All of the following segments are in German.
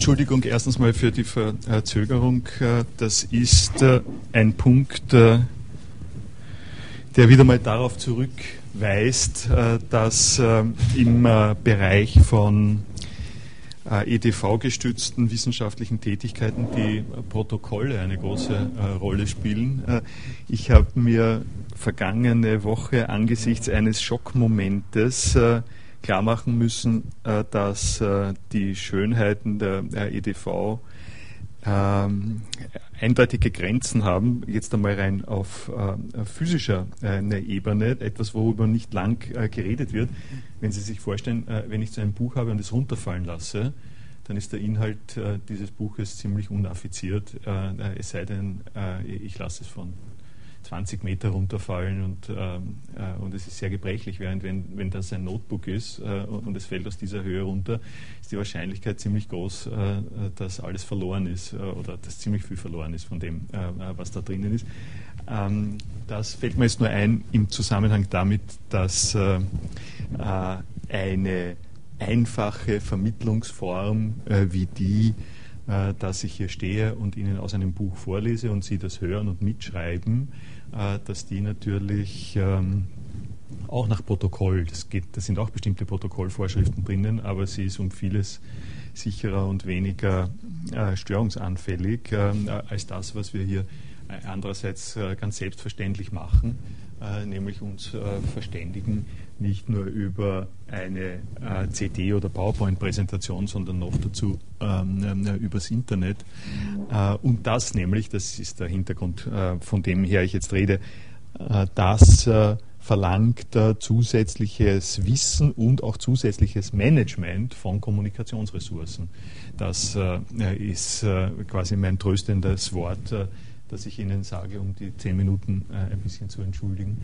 Entschuldigung erstens mal für die Verzögerung. Das ist äh, ein Punkt, äh, der wieder mal darauf zurückweist, äh, dass im Bereich von EDV-gestützten wissenschaftlichen Tätigkeiten die Protokolle eine große Rolle spielen. Ich habe mir vergangene Woche angesichts eines Schockmomentes klar machen müssen, äh, dass äh, die Schönheiten der EDV ähm, eindeutige Grenzen haben, jetzt einmal rein auf äh, physischer äh, Ebene, etwas, worüber nicht lang äh, geredet wird. Wenn Sie sich vorstellen, äh, wenn ich so ein Buch habe und es runterfallen lasse, dann ist der Inhalt äh, dieses Buches ziemlich unaffiziert, äh, es sei denn, ich lasse es von 20 Meter runterfallen und, ähm, äh, und es ist sehr gebrechlich, während wenn, wenn das ein Notebook ist äh, und es fällt aus dieser Höhe runter, ist die Wahrscheinlichkeit ziemlich groß, äh, dass alles verloren ist äh, oder dass ziemlich viel verloren ist von dem, äh, was da drinnen ist. Ähm, das fällt mir jetzt nur ein im Zusammenhang damit, dass äh, eine einfache Vermittlungsform wie die, dass ich hier stehe und Ihnen aus einem Buch vorlese und Sie das hören und mitschreiben, äh, dass die natürlich ähm, auch nach Protokoll, das, geht, das sind auch bestimmte Protokollvorschriften drinnen, aber sie ist um vieles sicherer und weniger äh, störungsanfällig äh, als das, was wir hier äh, andererseits äh, ganz selbstverständlich machen, äh, nämlich uns verständigen, nicht nur über eine CD- oder PowerPoint-Präsentation, sondern noch dazu ähm, übers Internet. und das nämlich, das ist der Hintergrund, von dem her ich jetzt rede, das verlangt äh, zusätzliches Wissen und auch zusätzliches Management von Kommunikationsressourcen. Das äh, ist äh, quasi mein tröstendes Wort dass ich Ihnen sage, um die zehn Minuten äh, ein bisschen zu entschuldigen.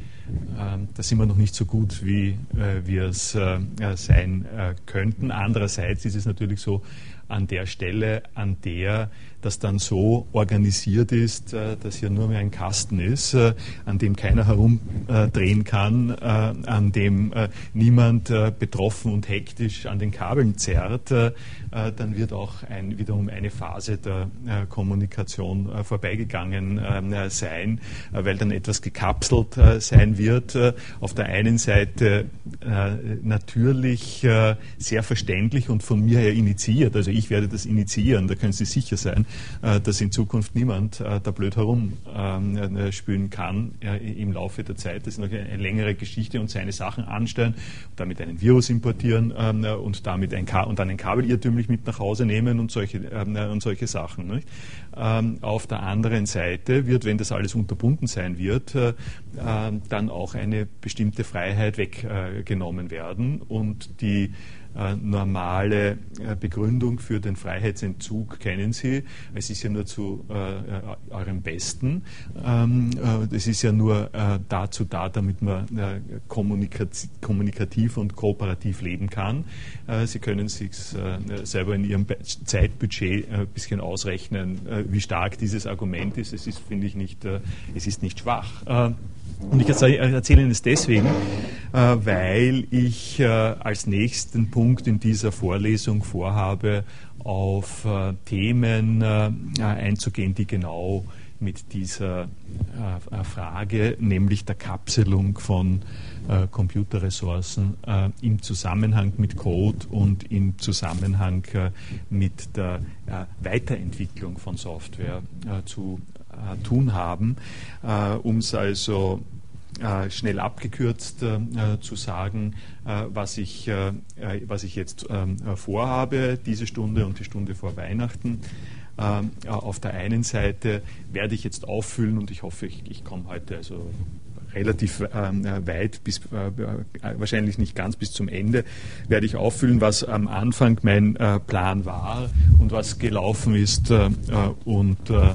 Ähm, da sind wir noch nicht so gut, wie äh, wir es äh, sein äh, könnten. Andererseits ist es natürlich so, an der Stelle, an der das dann so organisiert ist, äh, dass hier nur mehr ein Kasten ist, äh, an dem keiner herumdrehen kann, äh, an dem niemand betroffen und hektisch an den Kabeln zerrt, dann wird auch ein, wiederum eine Phase der Kommunikation vorbeigegangen sein, weil dann etwas gekapselt sein wird. Auf der einen Seite natürlich sehr verständlich und von mir her initiiert. Also ich werde das initiieren, da können Sie sicher sein. Äh, dass in Zukunft niemand äh, da blöd herumspülen ähm, kann im Laufe der Zeit. Das ist noch eine längere Geschichte und seine Sachen anstellen, damit einen Virus importieren ähm, und damit ein und dann ein Kabel irrtümlich mit nach Hause nehmen und solche, ähm, und solche Sachen. Auf der anderen Seite wird, wenn das alles unterbunden sein wird, äh, dann auch eine bestimmte Freiheit weggenommen werden und die äh, normale äh, Begründung für den Freiheitsentzug kennen Sie. Es ist ja nur zu äh, eurem Besten. Ähm, es ist ja nur dazu da, damit man kommunikativ und kooperativ leben kann. Sie können sich selber in Ihrem Zeitbudget ein bisschen ausrechnen, wie stark dieses Argument ist. Es ist, finde ich, nicht, es ist nicht schwach. Und ich erzähle Ihnen es deswegen, äh, weil ich äh, als nächsten Punkt in dieser Vorlesung vorhabe, auf äh, Themen einzugehen, die genau mit dieser Frage, nämlich der Kapselung von Computerressourcen im Zusammenhang mit Code und im Zusammenhang mit der Weiterentwicklung von Software zu tun haben, äh, um es also äh, schnell abgekürzt äh, zu sagen, äh, was, ich, äh, was ich jetzt ähm, vorhabe, diese Stunde und die Stunde vor Weihnachten. Auf der einen Seite werde ich jetzt auffüllen und ich hoffe, ich, ich komme heute also relativ ähm, weit, bis, wahrscheinlich nicht ganz bis zum Ende, werde ich auffüllen, was am Anfang mein Plan war und was gelaufen ist und äh,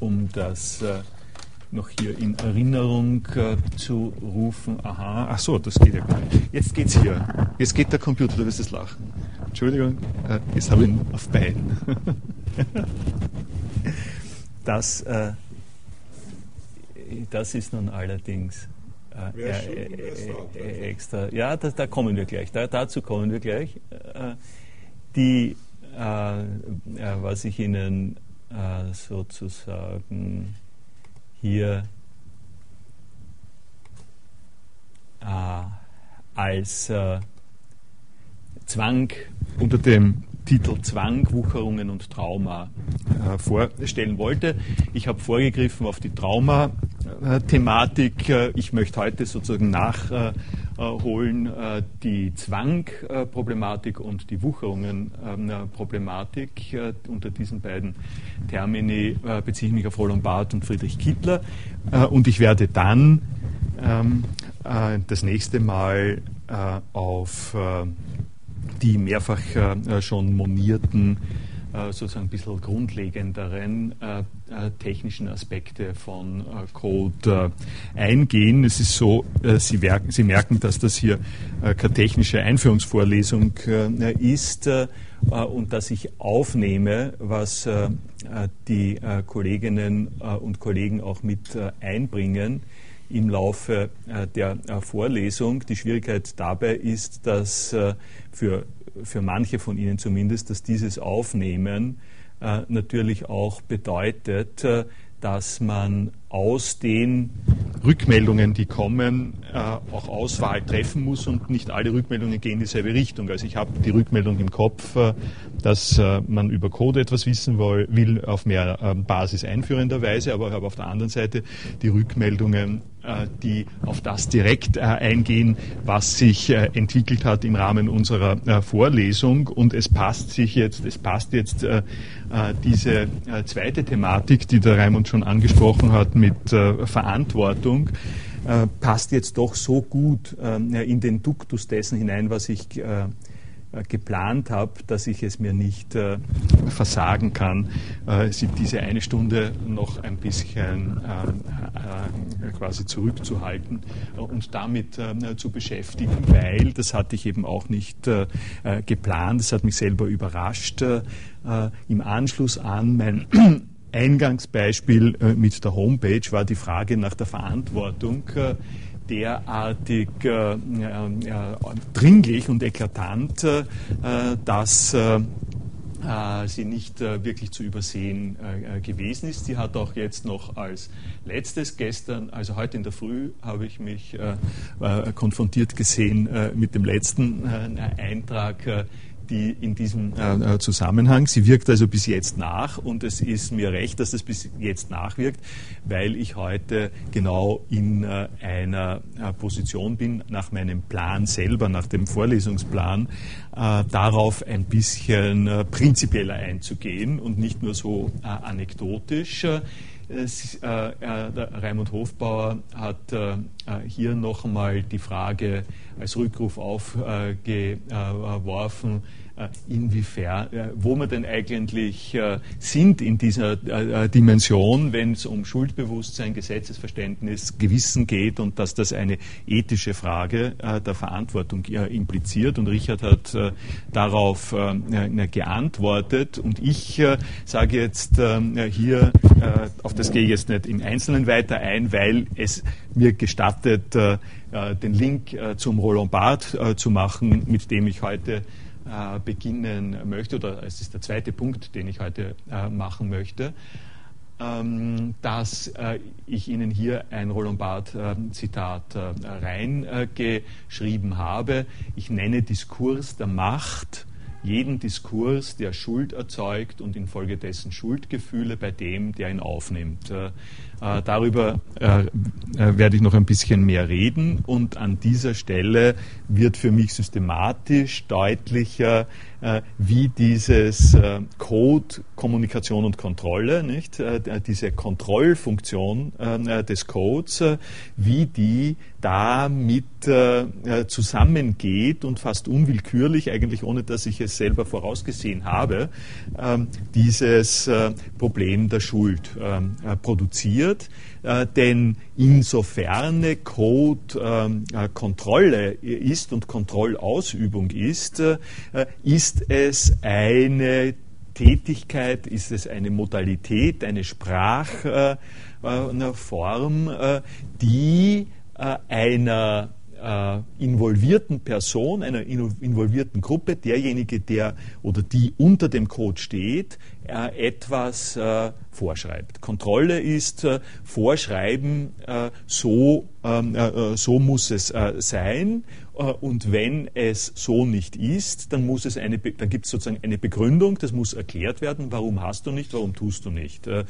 um das äh, noch hier in Erinnerung äh, zu rufen. Aha, ach so, das geht ja gar nicht. Jetzt geht's hier. Jetzt geht der Computer, du wirst es lachen. Entschuldigung, äh, jetzt habe ich ihn auf Bein. das, äh, das ist nun allerdings äh, extra. Ja, da, da, kommen wir gleich. Da, dazu kommen wir gleich. die was ich Ihnen sozusagen hier als Zwang unter dem Titel Zwang, Wucherungen und Trauma äh, vorstellen wollte. Ich habe vorgegriffen auf die Trauma-Thematik. Äh, ich möchte heute sozusagen nachholen äh, die Zwang-Problematik und die Wucherungen-Problematik. unter diesen beiden Termini beziehe ich mich auf Roland Barth und Friedrich Kittler. und ich werde dann ähm, das nächste Mal auf die mehrfach äh, schon monierten, äh, sozusagen ein bisschen grundlegenderen äh, technischen Aspekte von Code eingehen. Es ist so, Sie, merken, Sie merken, dass das hier keine technische Einführungsvorlesung ist und dass ich aufnehme, was die Kolleginnen und Kollegen auch mit einbringen im Laufe äh, der äh, Vorlesung. Die Schwierigkeit dabei ist, dass äh, für, für manche von Ihnen zumindest, dass dieses Aufnehmen natürlich auch bedeutet, dass man aus den Rückmeldungen, die kommen, äh, auch Auswahl treffen muss und nicht alle Rückmeldungen gehen in dieselbe Richtung. Also ich habe die Rückmeldung im Kopf, äh, dass äh, man über Code etwas wissen will, auf mehr ähm, Basis einführender Weise, aber ich habe auf der anderen Seite die Rückmeldungen, äh, die auf das direkt äh, eingehen, was sich äh, entwickelt hat im Rahmen unserer Vorlesung. Und es passt sich jetzt, es passt jetzt diese zweite Thematik, die der Raimund schon angesprochen hat, mit äh, Verantwortung äh, passt jetzt doch so gut äh, in den Duktus dessen hinein, was ich äh, äh, geplant habe, dass ich es mir nicht äh, versagen kann, diese eine Stunde noch ein bisschen quasi zurückzuhalten und damit zu beschäftigen, weil das hatte ich eben auch nicht geplant, das hat mich selber überrascht. Im Anschluss an mein Eingangsbeispiel äh, mit der Homepage war die Frage nach der Verantwortung äh, derartig äh, dringlich und eklatant, dass sie nicht wirklich zu übersehen gewesen ist. Sie hat auch jetzt noch als letztes gestern, also heute in der Früh, habe ich mich konfrontiert gesehen mit dem letzten Eintrag die in diesem äh, äh, Zusammenhang. Sie wirkt also bis jetzt nach und es ist mir recht, dass das bis jetzt nachwirkt, weil ich heute genau in äh, einer äh, Position bin, nach meinem Plan selber, nach dem Vorlesungsplan, äh, darauf ein bisschen äh, prinzipieller einzugehen und nicht nur so anekdotisch. Es, äh, Raimund Hofbauer hat äh, hier noch einmal die Frage als Rückruf aufgeworfen, äh, inwiefern, äh, wo wir denn eigentlich äh, sind in dieser Dimension, wenn es um Schuldbewusstsein, Gesetzesverständnis, Gewissen geht und dass das eine ethische Frage der Verantwortung impliziert. Und Richard hat darauf geantwortet. Und ich sage jetzt hier, auf das gehe ich jetzt nicht im Einzelnen weiter ein, weil es mir gestattet, den Link zum Roland Barth zu machen, mit dem ich heute äh, beginnen möchte, oder es ist der zweite Punkt, den ich heute äh, machen möchte, ähm, dass äh, ich Ihnen hier ein Roland Barth äh, äh, reingeschrieben habe. Ich nenne Diskurs der Macht jeden Diskurs, der Schuld erzeugt und infolgedessen Schuldgefühle bei dem, der ihn aufnimmt. Äh, darüber äh, äh, werde ich noch ein bisschen mehr reden. Und an dieser Stelle wird für mich systematisch deutlicher, wie dieses Code, Kommunikation und Kontrolle, nicht, diese Kontrollfunktion des Codes, wie die damit zusammengeht und fast unwillkürlich, eigentlich ohne dass ich es selber vorausgesehen habe, ähm, dieses Problem der Schuld ähm, produziert wird, äh, denn insofern Code ähm, äh, Kontrolle ist und Kontrollausübung ist, äh, ist es eine Tätigkeit, ist es eine Modalität, eine Sprachform, die einer äh, involvierten Person, einer involvierten Gruppe, derjenige, der oder die unter dem Code steht, äh, etwas äh, vorschreibt. Kontrolle ist äh, Vorschreiben, äh, so, ähm, äh, so muss es sein und wenn es so nicht ist, dann dann gibt es sozusagen eine Begründung, das muss erklärt werden, warum hast du nicht, warum tust du nicht. Äh,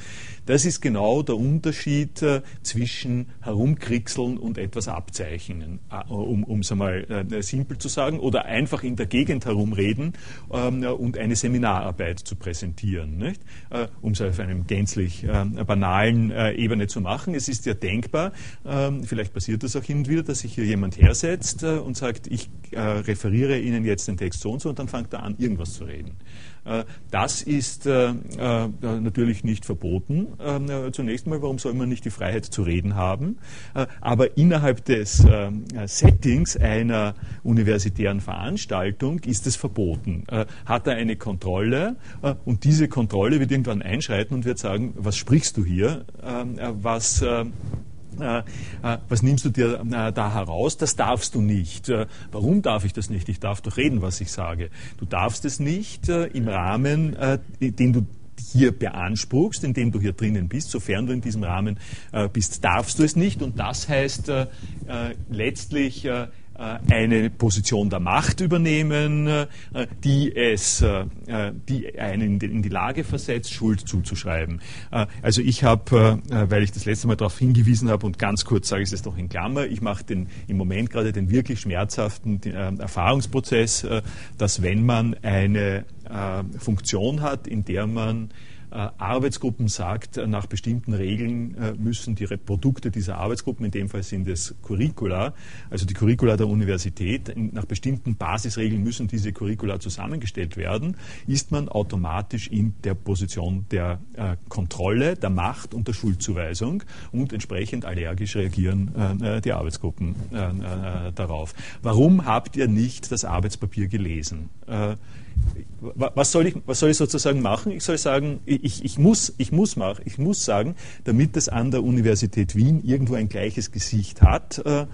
das ist genau der Unterschied äh, zwischen herumkrieseln und etwas abzeichnen, um es einmal simpel zu sagen, oder einfach in der Gegend herumreden ähm, und eine Seminararbeit zu präsentieren, um es auf einem gänzlich banalen Ebene zu machen. Es ist ja denkbar, ähm, vielleicht passiert das auch hin und wieder, dass sich hier jemand hersetzt und und sagt, ich äh, referiere Ihnen jetzt den Text so und so und dann fängt er an, irgendwas zu reden. Äh, das ist äh, äh natürlich nicht verboten. Äh, zunächst mal, warum soll man nicht die Freiheit zu reden haben? Äh, aber innerhalb des Settings einer universitären Veranstaltung ist es verboten. Hat er eine Kontrolle und diese Kontrolle wird irgendwann einschreiten und wird sagen, was sprichst du hier? was äh, äh, was nimmst du dir äh, da heraus? Das darfst du nicht. Warum darf ich das nicht? Ich darf doch reden, was ich sage. Du darfst es nicht im Rahmen, den du hier beanspruchst, in dem du hier drinnen bist, sofern du in diesem Rahmen bist, darfst du es nicht. Und das heißt letztlich äh, eine Position der Macht übernehmen, äh, die es, äh, die einen in die Lage versetzt, Schuld zuzuschreiben. Also ich habe, weil ich das letzte Mal darauf hingewiesen habe und ganz kurz sage ich es noch in Klammer, ich mache den, im Moment gerade den wirklich schmerzhaften Erfahrungsprozess, dass wenn man eine Funktion hat, in der man äh, Arbeitsgruppen sagt, äh, nach bestimmten Regeln äh, müssen die Produkte dieser Arbeitsgruppen, in dem Fall sind es Curricula, also die Curricula der Universität, nach bestimmten Basisregeln müssen diese Curricula zusammengestellt werden, ist man automatisch in der Position der Kontrolle, der Macht und der Schuldzuweisung und entsprechend allergisch reagieren die Arbeitsgruppen darauf. Warum habt ihr nicht das Arbeitspapier gelesen? Was soll, ich, was soll ich sozusagen machen? Ich soll sagen, ich, ich, muss, ich, muss machen, ich muss sagen, damit es an der Universität Wien irgendwo ein gleiches Gesicht hat, äh, äh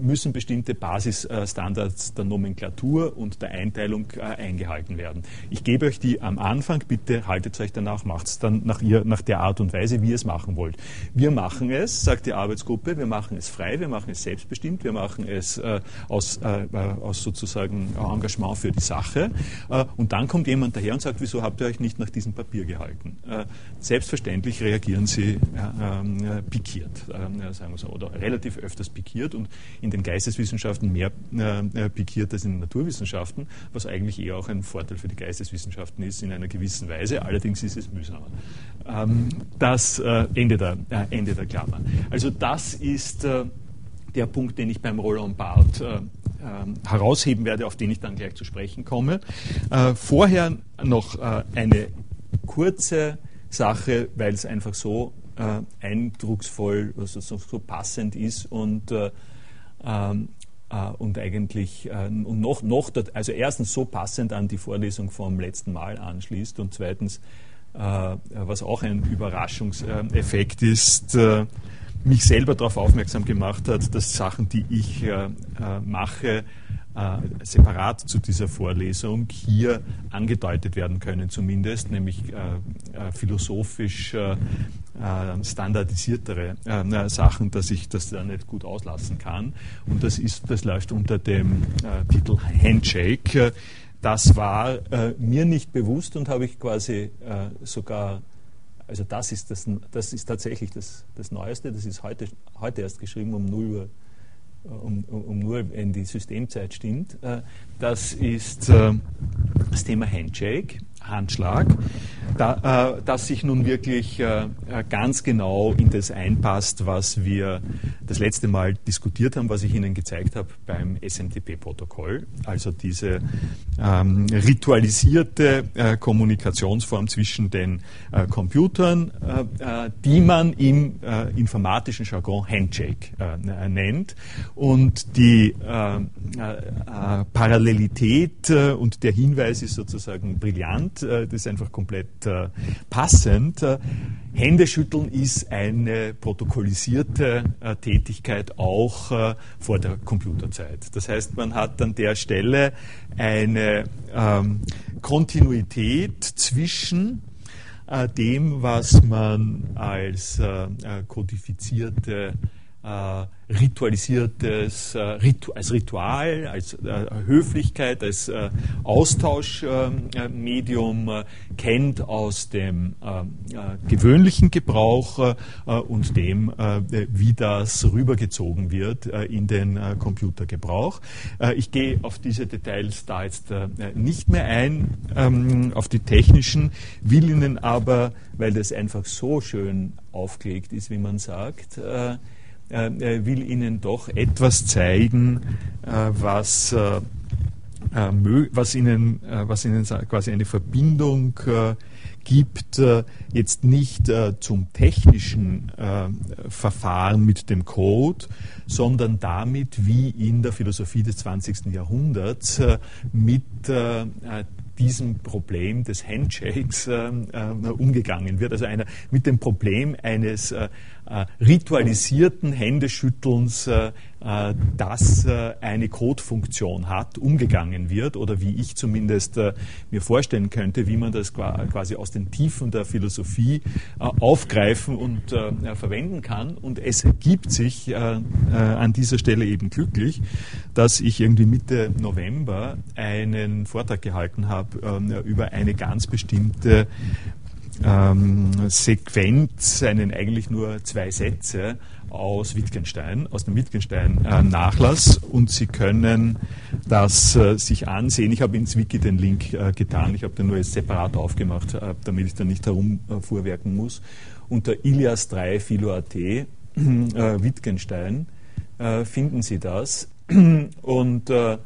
müssen bestimmte Basisstandards der Nomenklatur und der Einteilung äh, eingehalten werden. Ich gebe euch die am Anfang, bitte haltet euch danach, macht es dann nach, ihr, nach der Art und Weise, wie ihr es machen wollt. Wir machen es, sagt die Arbeitsgruppe, wir machen es frei, wir machen es selbstbestimmt, wir machen es aus, aus sozusagen Engagement für die Sache. Äh, und dann kommt jemand daher und sagt, wieso habt ihr euch nicht nach diesem Papier gehalten? Äh, selbstverständlich reagieren sie ähm, pikiert, ähm, sagen wir so, oder relativ öfters pikiert und in den Geisteswissenschaften mehr pikiert als in den Naturwissenschaften, was eigentlich eher auch ein Vorteil für die Geisteswissenschaften ist in einer gewissen Weise. Allerdings ist es mühsamer. Ähm, das Ende der, Ende der Klammer. Also das ist der Punkt, den ich beim Roland Barth äh, herausheben werde, auf den ich dann gleich zu sprechen komme. Äh, vorher noch äh, eine kurze Sache, weil es einfach so äh, eindrucksvoll, also so, passend ist und, äh, äh, und eigentlich äh, und noch, noch also erstens so passend an die Vorlesung vom letzten Mal anschließt und zweitens, was auch ein Überraschungseffekt ist, mich selber darauf aufmerksam gemacht hat, dass Sachen, die ich äh, äh, mache, äh, separat zu dieser Vorlesung hier angedeutet werden können, zumindest, nämlich äh, äh, philosophisch äh, standardisiertere Sachen, dass ich das da nicht gut auslassen kann. Und das, ist, das läuft unter dem Titel Handshake. Das war mir nicht bewusst und habe ich quasi sogar also das ist, das, das ist tatsächlich das, das Neueste, das ist heute, heute erst geschrieben um 0 Uhr, um, um, um nur wenn die Systemzeit stimmt. Äh, das ist äh, das Thema Handshake. Handschlag, da, äh, das sich nun wirklich äh, ganz genau in das einpasst, was wir das letzte Mal diskutiert haben, was ich Ihnen gezeigt habe beim SMTP-Protokoll. Also diese ähm, ritualisierte äh, Kommunikationsform zwischen den äh, Computern, äh, äh, die man im informatischen Jargon Handshake nennt. Und die Parallelität und der Hinweis ist sozusagen brillant das ist einfach komplett äh, passend. Händeschütteln ist eine protokollisierte Tätigkeit Tätigkeit auch äh, vor der Computerzeit. Das heißt, man hat an der Stelle eine ähm, Kontinuität zwischen äh, dem, was man als äh, äh kodifizierte äh, ritualisiertes, äh, als Ritual, als äh, Höflichkeit, als äh, Austauschmedium äh, kennt aus dem äh, gewöhnlichen Gebrauch und dem, wie das rübergezogen wird in den Computergebrauch. ich gehe auf diese Details da jetzt nicht mehr ein, ähm, auf die technischen, will Ihnen aber, weil das einfach so schön aufgelegt ist, wie man sagt, äh, will Ihnen doch etwas zeigen, äh, was, äh, was, Ihnen, was Ihnen quasi eine Verbindung gibt, jetzt nicht zum technischen Verfahren mit dem Code, sondern damit, wie in der Philosophie des 20. Jahrhunderts mit diesem Problem des Handshakes äh, äh, umgegangen wird, also einer, mit dem Problem eines äh, äh, ritualisierten Händeschüttelns, äh, äh, das eine Codefunktion hat, umgegangen wird oder wie ich zumindest mir vorstellen könnte, wie man das quasi aus den Tiefen der Philosophie aufgreifen und verwenden kann. Und es ergibt sich an dieser Stelle eben glücklich, dass ich irgendwie Mitte November einen Vortrag gehalten habe über eine ganz bestimmte ähm, Sequenz, einen eigentlich nur zwei Sätze aus Wittgenstein, aus dem Wittgenstein-Nachlass und Sie können das äh, sich ansehen. Ich habe ins Wiki den Link äh, getan, ich habe den nur jetzt separat aufgemacht, äh, damit ich da nicht herumfuhrwerken muss. Unter Ilias 3 Philo.at äh, Wittgenstein äh, finden Sie das und äh, äh,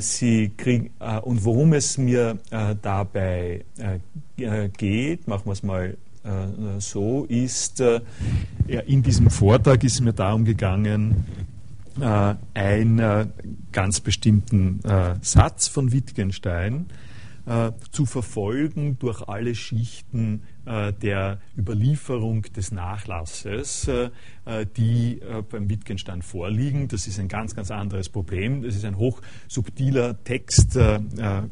sie kriegen, äh, und worum es mir äh, dabei geht, machen wir es mal so, ist, in diesem Vortrag ist es mir darum gegangen, einen ganz bestimmten Satz von Wittgenstein äh, zu verfolgen durch alle Schichten äh, der Überlieferung des Nachlasses, äh, die beim Wittgenstein vorliegen. Das ist ein ganz, ganz anderes Problem. Das ist ein hochsubtiler Text, ein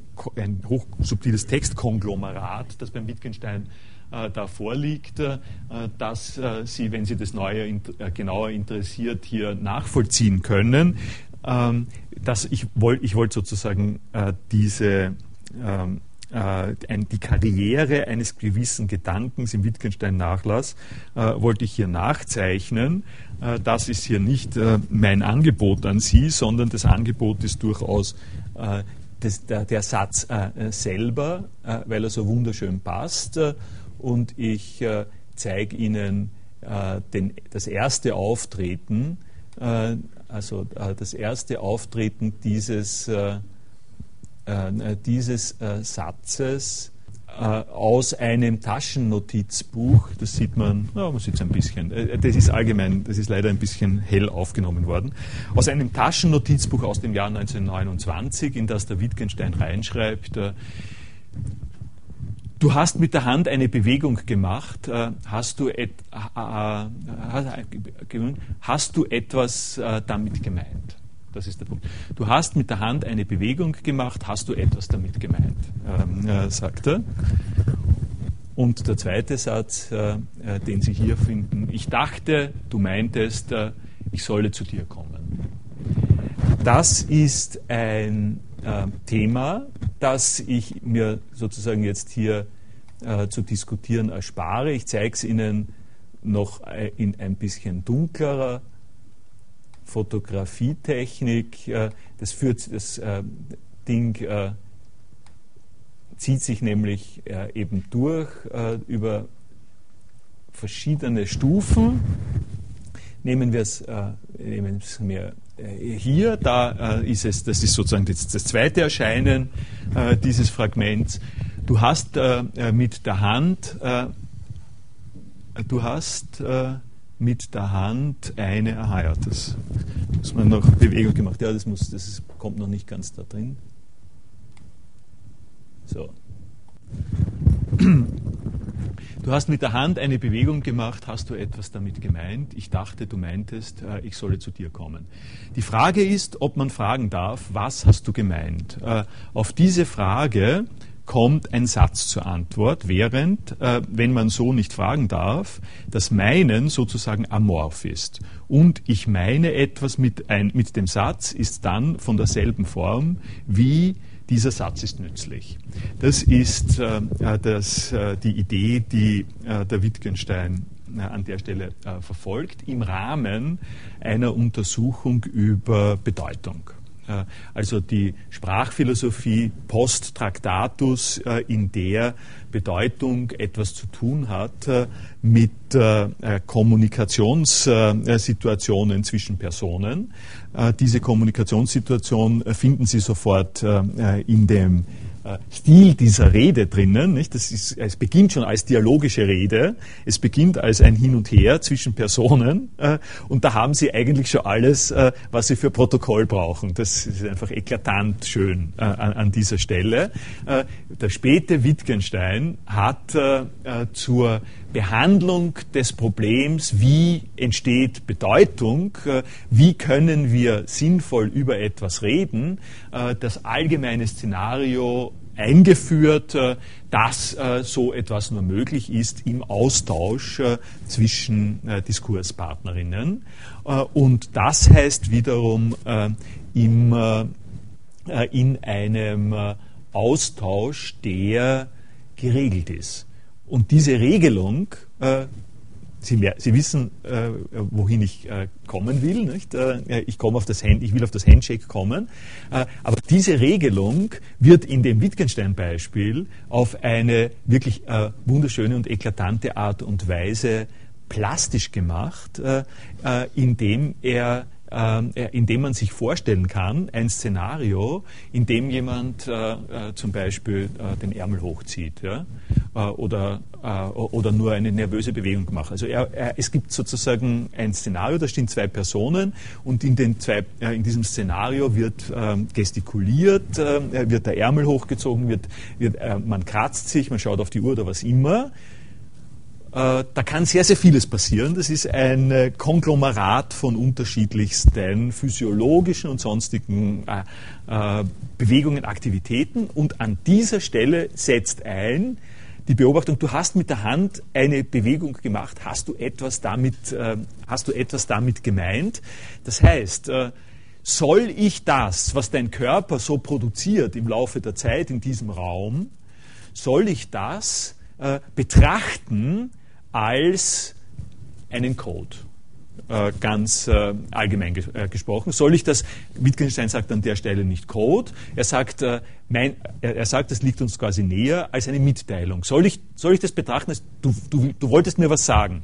hochsubtiles Textkonglomerat, das beim Wittgenstein da vorliegt, dass Sie, wenn Sie das Neue genauer interessiert, hier nachvollziehen können. Ähm, dass ich wollte ich wollt sozusagen diese ähm, äh, die Karriere eines gewissen Gedankens im Wittgenstein-Nachlass äh, wollte ich hier nachzeichnen. Äh, das ist hier nicht äh, mein Angebot an Sie, sondern das Angebot ist durchaus äh, das, der, der, Satz äh, selber, weil er so wunderschön passt. und ich zeige Ihnen den, das erste Auftreten, also das erste Auftreten dieses dieses äh, Satzes äh, aus einem Taschennotizbuch, das sieht man, ja, man sieht ein bisschen, das ist allgemein, das ist leider ein bisschen hell aufgenommen worden, aus einem Taschennotizbuch aus dem Jahr 1929, in das der Wittgenstein reinschreibt, Du hast mit der Hand eine Bewegung gemacht. Hast du, et, hast du etwas damit gemeint? Das ist der Punkt. Du hast mit der Hand eine Bewegung gemacht, hast du etwas damit gemeint, ähm, äh, sagt er. Und der zweite Satz, äh, äh, den Sie hier finden, ich dachte, du meintest, äh, ich solle zu dir kommen. Das ist ein äh, Thema, das ich mir sozusagen jetzt hier äh, zu diskutieren erspare. Ich zeige es Ihnen noch in ein bisschen dunklerer Fotografietechnik. Äh, das führt das äh, Ding äh, zieht sich nämlich eben durch über verschiedene Stufen. Nehmen wir es, nehmen es mir hier, da ist es, das ist sozusagen das zweite Erscheinen dieses Fragments. Du hast mit der Hand, du hast mit der Hand eine, aha das muss man noch Bewegung gemacht. Ja, das, muss, das kommt noch nicht ganz da drin. So. Du hast mit der Hand eine Bewegung gemacht, hast du etwas damit gemeint? Ich dachte, du meintest, äh, ich solle zu dir kommen. Die Frage ist, ob man fragen darf, was hast du gemeint? Äh, auf diese Frage kommt ein Satz zur Antwort, während, äh, wenn man so nicht fragen darf, das Meinen sozusagen amorph ist. Und ich meine etwas mit, ein, mit dem Satz ist dann von derselben Form wie dieser Satz ist nützlich. Das ist äh, äh, das, äh, die Idee, die äh, der Wittgenstein äh, an der Stelle verfolgt, im Rahmen einer Untersuchung über Bedeutung. Also die Sprachphilosophie post Tractatus, in der Bedeutung etwas zu tun hat mit Kommunikationssituationen zwischen Personen. Äh, diese Kommunikationssituation äh, finden Sie sofort äh, in dem Stil dieser Rede drinnen. Nicht? Das ist, es beginnt schon als dialogische Rede, es beginnt als ein Hin und Her zwischen Personen und da haben Sie eigentlich schon alles, was Sie für Protokoll brauchen. Das ist einfach eklatant schön an, an dieser Stelle. der späte Wittgenstein hat zur Behandlung des Problems, wie entsteht Bedeutung, äh, wie können wir sinnvoll über etwas reden, äh, das allgemeine Szenario eingeführt, äh, dass so etwas nur möglich ist im Austausch zwischen Diskurspartnerinnen. Und das heißt wiederum in einem Austausch, der geregelt ist. Und diese Regelung, äh, Sie, mehr, Sie, wissen, äh, wohin ich äh, kommen will. Nicht? Äh, ich, komme auf das Hand, ich will auf das Handshake kommen. Äh, aber diese Regelung wird in dem Wittgenstein-Beispiel auf eine wirklich äh, wunderschöne und eklatante Art und Weise plastisch gemacht, indem er ähm, äh, indem man sich vorstellen kann, ein Szenario, in dem jemand äh, äh, zum Beispiel äh, den Ärmel hochzieht oder, oder nur eine nervöse Bewegung macht. Also er, er, es gibt sozusagen ein Szenario, da stehen zwei Personen und in, den zwei, in diesem Szenario wird ähm, gestikuliert, wird der Ärmel hochgezogen, wird, wird man kratzt sich, man schaut auf die Uhr oder was immer. Äh, da kann sehr, sehr vieles passieren. Das ist ein äh, Konglomerat von unterschiedlichsten physiologischen und sonstigen äh, Bewegungen, Aktivitäten. Und an dieser Stelle setzt ein die Beobachtung, du hast mit der Hand eine Bewegung gemacht, hast du etwas damit, hast du etwas damit gemeint? Das heißt, soll ich das, was dein Körper so produziert im Laufe der Zeit in diesem Raum, soll ich das betrachten als einen Code. Äh, ganz äh, allgemein äh, gesprochen. Soll ich das, Wittgenstein sagt an der Stelle nicht Code, er sagt, mein, er, sagt, das liegt uns quasi näher als eine Mitteilung. Soll ich, soll ich das betrachten als, du, du, du wolltest mir was sagen?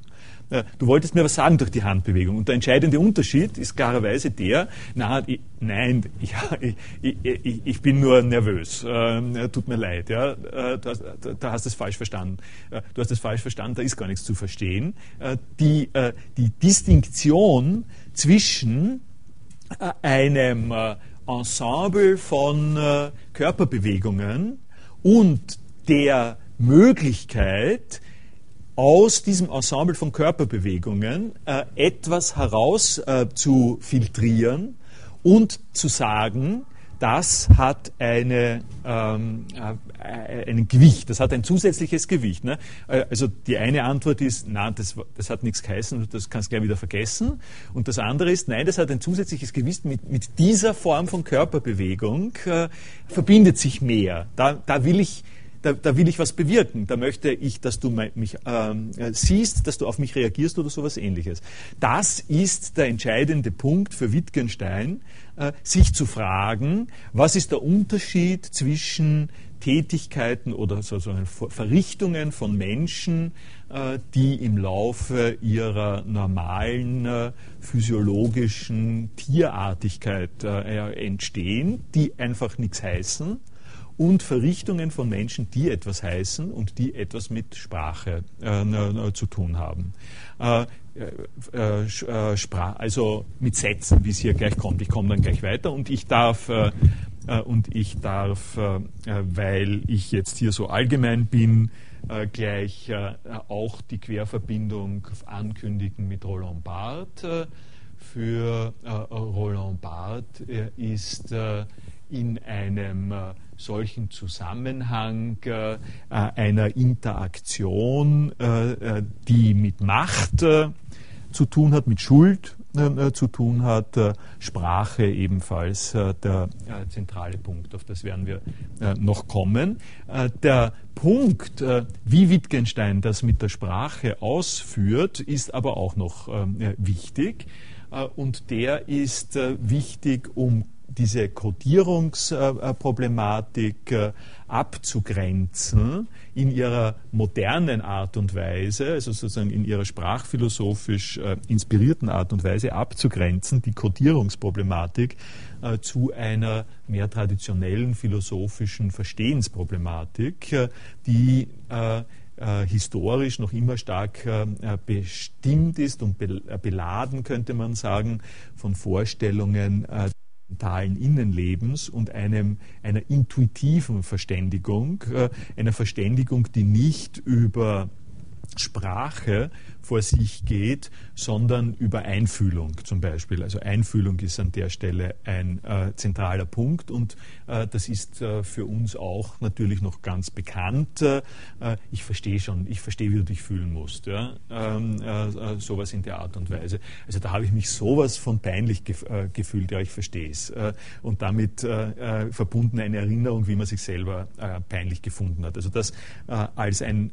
Du wolltest mir was sagen durch die Handbewegung. Und der entscheidende Unterschied ist klarerweise der, na, ich, nein, ja, ich, ich, ich, bin nur nervös, äh, tut mir leid, ja, äh, hast, da hast du es falsch verstanden. Äh, du hast es falsch verstanden, da ist gar nichts zu verstehen. Äh, die, äh, die Distinktion zwischen äh, einem Ensemble von Körperbewegungen und der Möglichkeit, aus diesem Ensemble von Körperbewegungen äh, etwas heraus äh, zu filtrieren und zu sagen, das hat eine, ähm, äh, ein Gewicht, das hat ein zusätzliches Gewicht. Ne? Äh, also die eine Antwort ist, nein, das, das hat nichts geheißen, das kannst du gleich wieder vergessen. Und das andere ist, nein, das hat ein zusätzliches Gewicht. Mit, mit dieser Form von Körperbewegung äh, verbindet sich mehr. Da, da will ich da, da, will ich was bewirken. Da möchte ich, dass du mich ähm, siehst, dass du auf mich reagierst oder sowas ähnliches. Das ist der entscheidende Punkt für Wittgenstein, äh, sich zu fragen, was ist der Unterschied zwischen Tätigkeiten oder sozusagen Verrichtungen von Menschen, äh, die im Laufe ihrer normalen äh, physiologischen Tierartigkeit äh, entstehen, die einfach nichts heißen und Verrichtungen von Menschen, die etwas heißen und die etwas mit Sprache äh, zu tun haben. Äh, äh, äh also mit Sätzen, wie es hier gleich kommt. Ich komme dann gleich weiter und ich darf äh, und ich darf, weil ich jetzt hier so allgemein bin, gleich auch die Querverbindung ankündigen mit Roland Barthes. Für Roland Barthes ist in einem solchen Zusammenhang äh, einer Interaktion, äh, äh, die mit Macht zu tun hat, mit Schuld zu tun hat, Sprache ebenfalls der zentrale Punkt, auf das werden wir noch kommen. Der Punkt, wie Wittgenstein das mit der Sprache ausführt, ist aber auch noch wichtig und der ist wichtig, um diese Codierungsproblematik äh, abzugrenzen in ihrer modernen Art und Weise, also sozusagen in ihrer sprachphilosophisch äh, inspirierten Art und Weise abzugrenzen, die Codierungsproblematik äh, zu einer mehr traditionellen philosophischen Verstehensproblematik, die historisch noch immer stark bestimmt ist und beladen, könnte man sagen, von Vorstellungen mentalen Innenlebens und einem, einer intuitiven Verständigung, äh, einer Verständigung, die nicht über Sprache vor sich geht, sondern über Einfühlung zum Beispiel. Also Einfühlung ist an der Stelle ein äh, zentraler Punkt und äh, das ist äh, für uns auch natürlich noch ganz bekannt. Äh, ich verstehe schon, ich verstehe, wie du dich fühlen musst. Ja? Ähm, äh, sowas in der Art und Weise. Also da habe ich mich sowas von peinlich gef äh, gefühlt, ja, ich verstehe es. und damit verbunden eine Erinnerung, wie man sich selber peinlich gefunden hat. Also das als ein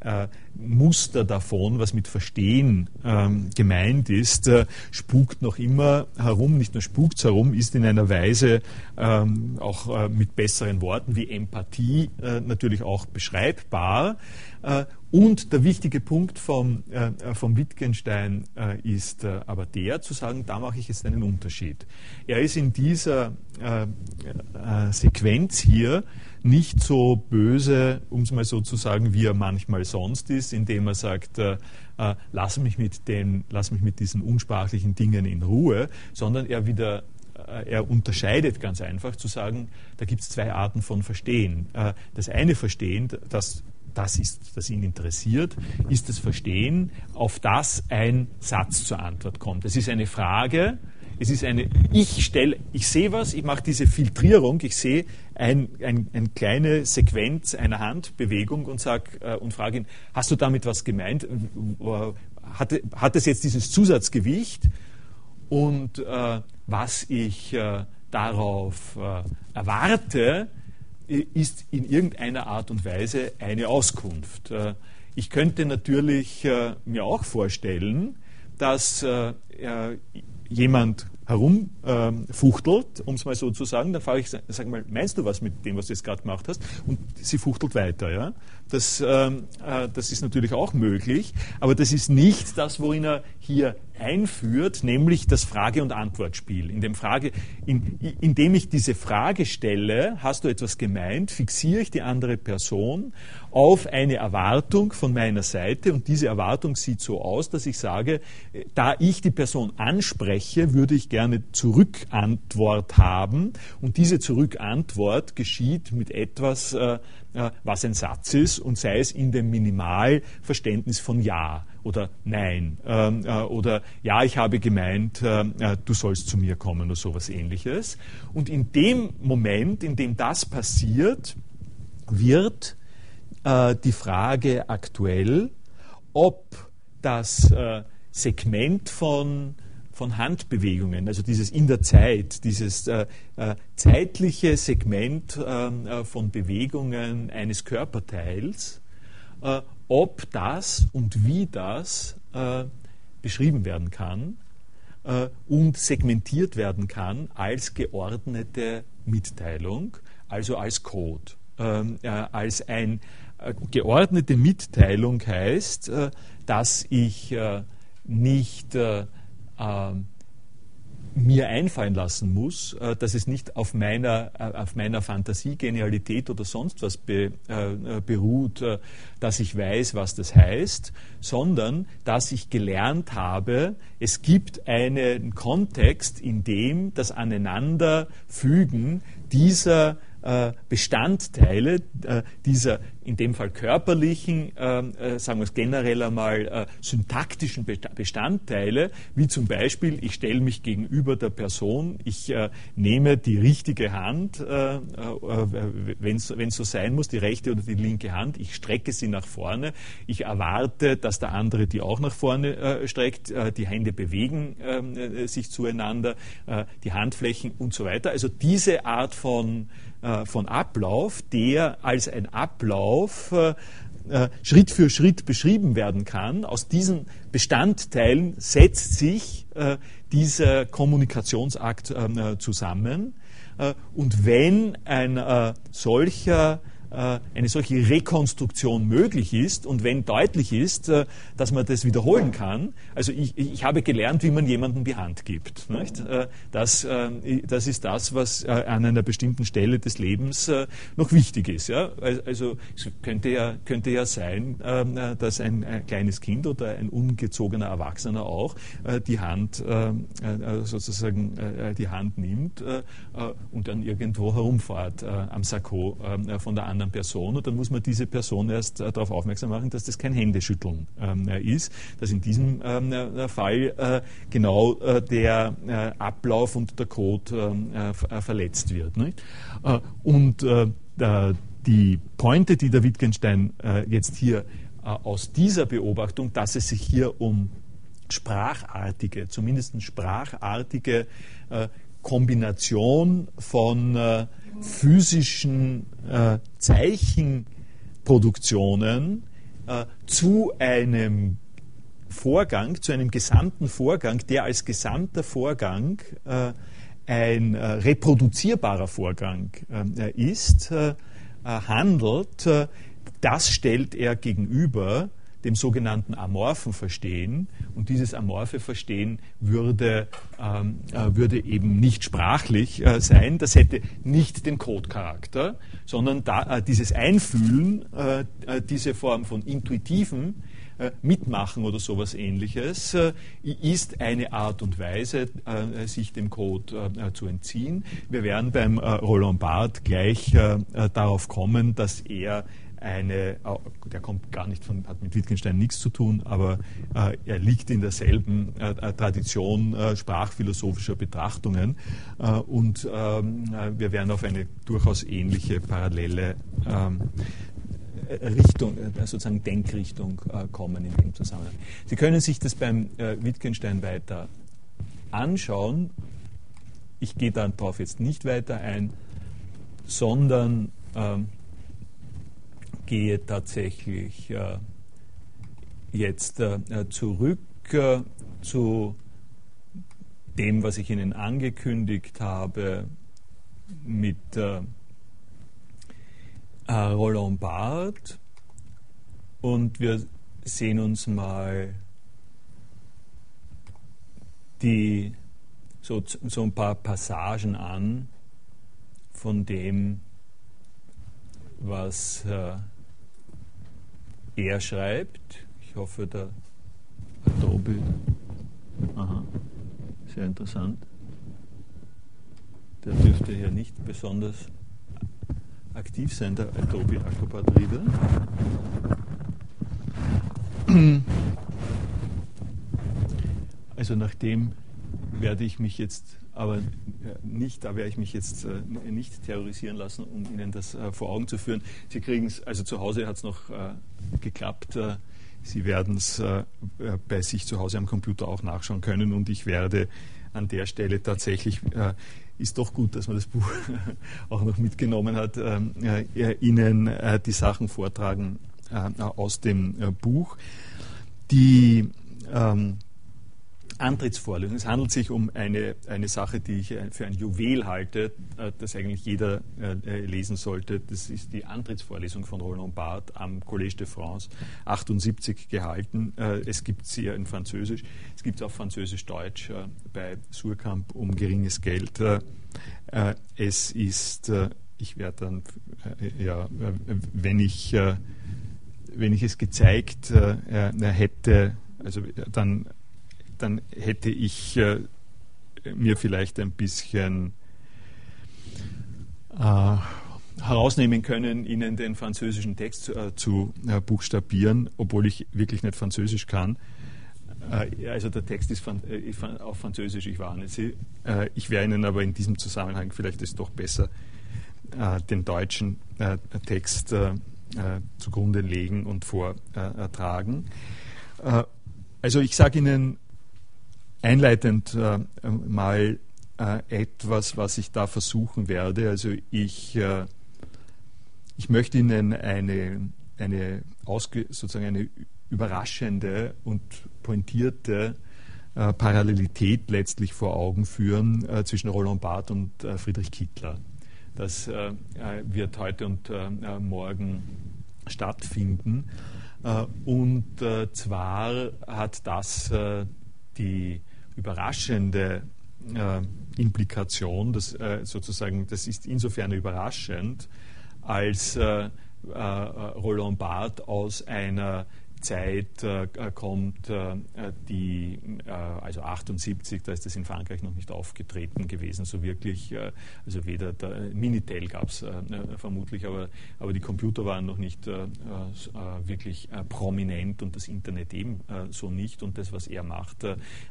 Muster davon, was mit Verstehen Ideen ähm, gemeint ist, äh, spukt noch immer herum, nicht nur spukt herum, ist in einer Weise ähm, auch äh, mit besseren Worten wie Empathie äh, natürlich auch beschreibbar. Äh, und der wichtige Punkt vom, äh, vom Wittgenstein äh, ist aber der, zu sagen, da mache ich jetzt einen Unterschied. Er ist in dieser Sequenz hier nicht so böse, um es mal so zu sagen, wie er manchmal sonst ist, indem er sagt, äh, lass, mich mit den, lass mich mit diesen unsprachlichen Dingen in Ruhe, sondern er wieder äh, er unterscheidet ganz einfach zu sagen, da gibt es zwei Arten von Verstehen. Äh, das eine Verstehen, das das ist, das ihn interessiert, ist das Verstehen, auf das ein Satz zur Antwort kommt. Es ist eine Frage, es ist eine, ich stelle, ich sehe was, ich mache diese Filtrierung, ich sehe ein, ein, eine kleine Sequenz einer Handbewegung und sag äh, und frage ihn, hast du damit was gemeint? Hat, hat es jetzt dieses Zusatzgewicht? Und äh, was ich äh, darauf äh, erwarte, ist in irgendeiner Art und Weise eine Auskunft. Äh, ich könnte natürlich äh, mir auch vorstellen, dass jemand herumfuchtelt, um es mal so zu sagen, dann frage ich, sag mal, meinst du was mit dem, was du jetzt gerade gemacht hast? Und sie fuchtelt weiter. Ja? Das, ähm, äh, das ist natürlich auch möglich, aber das ist nicht das, worin er hier einführt, nämlich das Frage- und Antwortspiel. In dem Frage, in, indem ich diese Frage stelle, hast du etwas gemeint, fixiere ich die andere Person auf eine Erwartung von meiner Seite und diese Erwartung sieht so aus, dass ich sage, äh, da ich die Person anspreche, würde ich gerne Zurückantwort haben und diese Zurückantwort geschieht mit etwas, äh, was ein Satz ist und sei es in dem Minimalverständnis von Ja oder Nein ähm, äh, oder Ja, ich habe gemeint, äh, äh, du sollst zu mir kommen oder sowas ähnliches. Und in dem Moment, in dem das passiert, wird äh, die Frage aktuell, ob das äh, Segment von von Handbewegungen, also dieses in der Zeit, dieses äh, äh, zeitliche Segment ähm, äh, von Bewegungen eines Körperteils, äh, ob das und wie das äh, beschrieben werden kann äh, und segmentiert werden kann als geordnete Mitteilung, also als Code, ähm, als ein geordnete Mitteilung heißt, dass ich nicht mir einfallen lassen muss, äh, dass es nicht auf meiner, äh, auf meiner Fantasie, Genialität oder sonst was be, äh, beruht, äh, dass ich weiß, was das heißt, sondern dass ich gelernt habe, es gibt einen Kontext, in dem das Aneinanderfügen dieser Bestandteile dieser in dem Fall körperlichen, ähm, äh, sagen wir es generell einmal, äh, syntaktischen Bestandteile, wie zum Beispiel, ich stelle mich gegenüber der Person, ich äh, nehme die richtige Hand, äh, äh, wenn es so sein muss, die rechte oder die linke Hand, ich strecke sie nach vorne, ich erwarte, dass der andere die auch nach vorne äh, streckt, die Hände bewegen ähm, sich zueinander, die Handflächen und so weiter. Also diese Art von von Ablauf, der als ein Ablauf äh, äh, Schritt für Schritt beschrieben werden kann. Aus diesen Bestandteilen setzt sich dieser Kommunikationsakt zusammen. und wenn ein solcher äh, eine solche Rekonstruktion möglich ist und wenn deutlich ist, äh, dass man das wiederholen kann. Also ich, ich habe gelernt, wie man jemandem die Hand gibt. Nicht? Äh, das, das ist das, was an einer bestimmten Stelle des Lebens noch wichtig ist. Also es könnte ja, könnte ja sein, ähm, dass ein, kleines Kind oder ein ungezogener Erwachsener auch die Hand sozusagen die Hand nimmt und dann irgendwo herumfährt am Sakko von der anderen anderen Person und dann muss man diese Person erst äh, darauf aufmerksam machen, dass das kein Händeschütteln ähm, äh, ist, dass in diesem ähm, äh, Fall äh, genau äh, der äh, Ablauf und der Code ähm, verletzt wird. und die Pointe, die der Wittgenstein jetzt hier aus dieser Beobachtung, dass es sich hier um sprachartige, zumindest sprachartige Kombination von physischen äh, Zeichenproduktionen äh, zu einem Vorgang, zu einem gesamten Vorgang, der als gesamter Vorgang äh, ein äh, reproduzierbarer Vorgang äh, ist, äh, handelt, das stellt er gegenüber dem sogenannten amorphen Verstehen. Und dieses amorphe Verstehen würde, ähm, äh, würde eben nicht sprachlich äh, sein. Das hätte nicht den Code-Charakter, sondern da, äh, dieses Einfühlen, äh, äh, diese Form von intuitiven äh, Mitmachen oder sowas ähnliches, ist eine Art und Weise, sich dem Code zu entziehen. Wir werden beim Roland Barth gleich darauf kommen, dass er eine, der kommt gar nicht von, hat mit Wittgenstein nichts zu tun, aber äh, er liegt in derselben äh, äh Tradition äh, sprachphilosophischer Betrachtungen äh, und ähm, äh, wir werden auf eine durchaus ähnliche parallele ähm, Richtung, sozusagen Denkrichtung kommen in dem Zusammenhang. Sie können sich das beim Wittgenstein weiter anschauen. Ich gehe darauf jetzt nicht weiter ein, sondern ähm, gehe tatsächlich äh, jetzt äh, zurück äh, zu dem, was ich Ihnen angekündigt habe mit äh, äh, Roland Barthes und wir sehen uns mal die, so, so ein paar Passagen an von dem, was äh, er schreibt. Ich hoffe, der Adobe. Aha, sehr interessant. Der dürfte hier nicht besonders aktiv sein, der Adobe Acrobat Reader. Also nachdem werde ich mich jetzt aber äh, nicht, da werde ich mich jetzt äh, nicht terrorisieren lassen, um Ihnen das äh, vor Augen zu führen. Sie kriegen es, also zu Hause hat es noch geklappt. Sie werden es bei sich zu Hause am Computer auch nachschauen können und ich werde an der Stelle tatsächlich, ist doch gut, dass man das Buch auch noch mitgenommen hat, Ihnen die Sachen vortragen aus dem Buch. Die ähm, Antrittsvorlesung. Es handelt sich um eine, eine Sache, die ich für ein Juwel halte, äh, das eigentlich jeder äh, lesen sollte. Das ist die Antrittsvorlesung von Roland Barthes am Collège de France, 78 gehalten. Äh, es gibt sie ja in Französisch. Es gibt es auch Französisch-Deutsch bei Surkamp um geringes Geld. Es ist, ich werde dann, ja, wenn ich, wenn ich es gezeigt hätte, also dann dann hätte ich äh, mir vielleicht ein bisschen äh, herausnehmen können, Ihnen den französischen Text äh, zu äh, buchstabieren, obwohl ich wirklich nicht Französisch kann. Äh, also der Text ist, ist auf Französisch, ich warne Sie. ich werde Ihnen aber in diesem Zusammenhang vielleicht ist doch besser den deutschen Text zugrunde legen und vortragen. also ich sage Ihnen einleitend mal etwas, was ich da versuchen werde. Also ich ich möchte Ihnen eine, eine, sozusagen eine überraschende und pointierte äh, Parallelität letztlich vor Augen führen äh, zwischen Roland Barth und äh, Friedrich Kittler. Das äh, äh, wird heute und äh, morgen stattfinden. und zwar hat das die überraschende Implikation, dass sozusagen, das ist insofern überraschend, als äh, äh, Roland Barthes aus einer Zeit äh, kommt, äh, die, äh, also 78, da ist das in Frankreich noch nicht aufgetreten gewesen, so wirklich, äh, also weder der Minitel gab es vermutlich, aber, aber die Computer waren noch nicht wirklich prominent und das Internet eben so nicht. Und das, was er macht,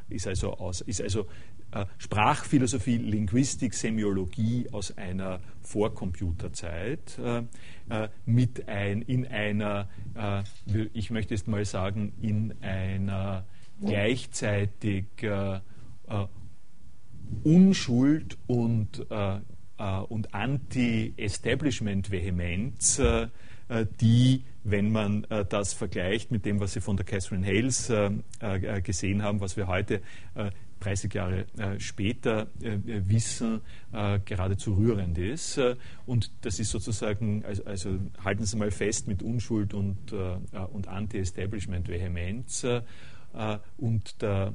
ist also, aus, ist also äh, Sprachphilosophie, Linguistik, Semiologie aus einer Vorcomputerzeit äh, äh, mit ein, in einer, ich möchte jetzt mal sagen, in einer gleichzeitig Unschuld und, und Anti-Establishment-Vehemenz, die, wenn man das vergleicht mit dem, was Sie von der Catherine Hales gesehen haben, was wir heute 30 Jahre äh, später äh, wissen, äh, geradezu rührend ist. Äh, und das ist sozusagen, also, also, halten Sie mal fest mit Unschuld und, äh, und Anti-Establishment-Vehemenz. Äh, und der,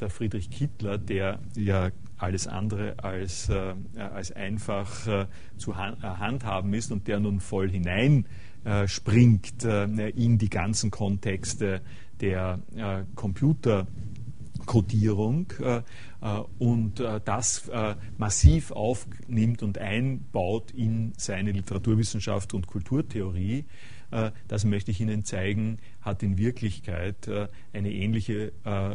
der, Friedrich Kittler, der ja alles andere als, als einfach zu handhaben ist und der nun voll hineinspringt in die ganzen Kontexte der Computer. Codierung äh, äh, und äh, das massiv aufnimmt und einbaut in seine Literaturwissenschaft und Kulturtheorie, das möchte ich Ihnen zeigen, hat in Wirklichkeit eine ähnliche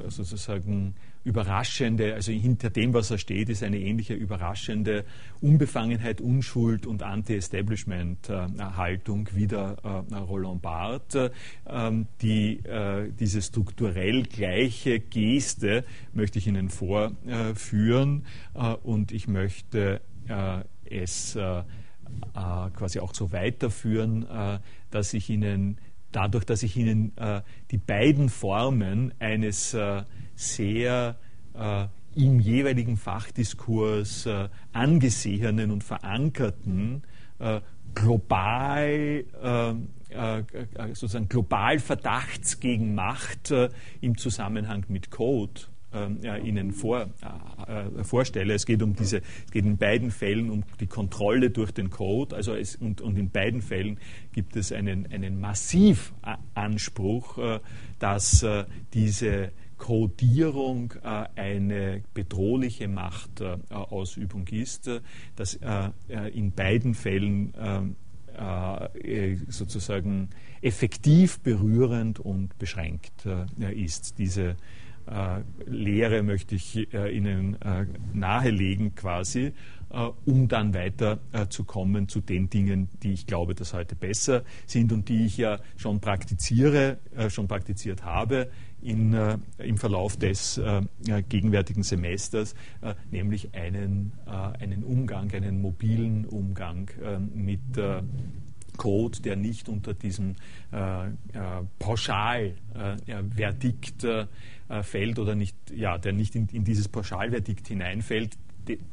sozusagen überraschende, also hinter dem, was er steht, ist eine ähnliche überraschende Unbefangenheit, Unschuld und Anti-Establishment-Haltung wie der äh, Roland Barthes. Ähm, die, äh, diese strukturell gleiche Geste möchte ich Ihnen vorführen äh, und ich möchte es quasi auch so weiterführen, dass ich Ihnen dadurch, dass ich Ihnen die beiden Formen eines sehr äh, im jeweiligen Fachdiskurs äh, angesehenen und verankerten äh, global äh, äh, sozusagen global Verdachts gegen Macht im Zusammenhang mit Code äh, Ihnen vor, äh, vorstelle. Es geht um diese, es geht in beiden Fällen um die Kontrolle durch den Code. Also es, und, und in beiden Fällen gibt es einen, einen Massivanspruch, äh, dass äh, diese Codierung äh, eine bedrohliche Machtausübung ist, dass äh, in beiden Fällen sozusagen effektiv berührend und beschränkt ist. Diese Lehre möchte ich Ihnen nahelegen quasi, um dann weiter zu kommen zu den Dingen, die ich glaube, dass heute besser sind und die ich ja schon praktiziere, schon praktiziert habe in, äh, im Verlauf des äh, gegenwärtigen Semesters, äh, nämlich einen, äh, einen Umgang, einen mobilen Umgang äh, mit Code, der nicht unter diesem Pauschalverdikt fällt oder nicht, ja, der nicht in, in dieses Pauschalverdikt hineinfällt,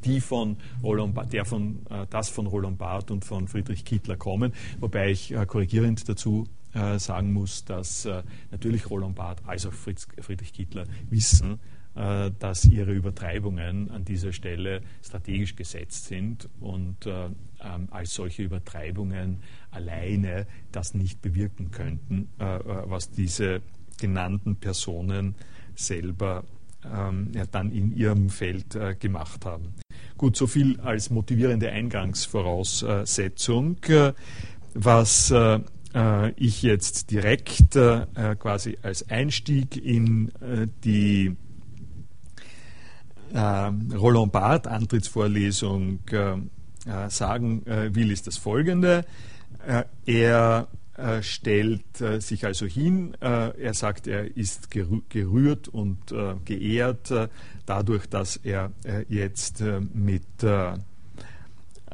die von Roland, der von, das von Roland Barth und von Friedrich Kittler kommen, wobei ich korrigierend dazu äh, sagen muss, dass äh, natürlich Roland Barth als auch Friedrich Kittler wissen, äh, dass ihre Übertreibungen an dieser Stelle strategisch gesetzt sind und äh, ähm, als solche Übertreibungen alleine das nicht bewirken könnten, was diese genannten Personen selber ähm, dann in ihrem Feld gemacht haben. Gut, so viel als motivierende Eingangsvoraussetzung. Was ich jetzt direkt quasi als Einstieg in die Roland Barth Antrittsvorlesung sagen will, ist das folgende. Er äh, stellt äh, sich also hin. Äh, er sagt, er ist gerührt und geehrt dadurch, dass er jetzt mit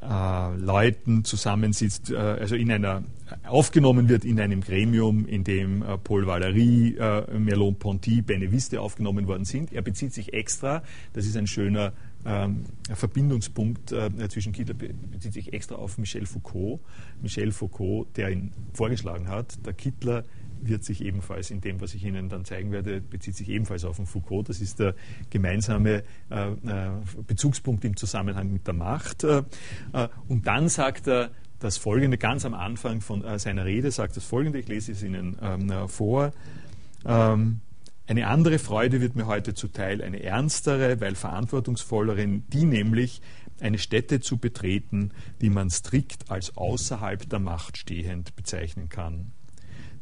Leuten zusammensitzt, also in einer aufgenommen wird in einem Gremium, in dem Paul Valéry, Merleau-Ponty, Beneviste aufgenommen worden sind. Er bezieht sich extra, das ist ein schöner ähm, Verbindungspunkt äh, zwischen Kittler bezieht sich extra auf Michel Foucault. Michel Foucault, der ihn vorgeschlagen hat. Der Kittler wird sich ebenfalls in dem, was ich Ihnen dann zeigen werde, bezieht sich ebenfalls auf den Foucault. Das ist der gemeinsame äh, äh Bezugspunkt im Zusammenhang mit der Macht. Äh, und dann sagt er das Folgende, ganz am Anfang von seiner Rede sagt das Folgende, ich lese es Ihnen ähm, vor. Ähm, eine andere Freude wird mir heute zuteil, eine ernstere, weil verantwortungsvollere, die nämlich eine Stätte zu betreten, die man strikt als außerhalb der Macht stehend bezeichnen kann.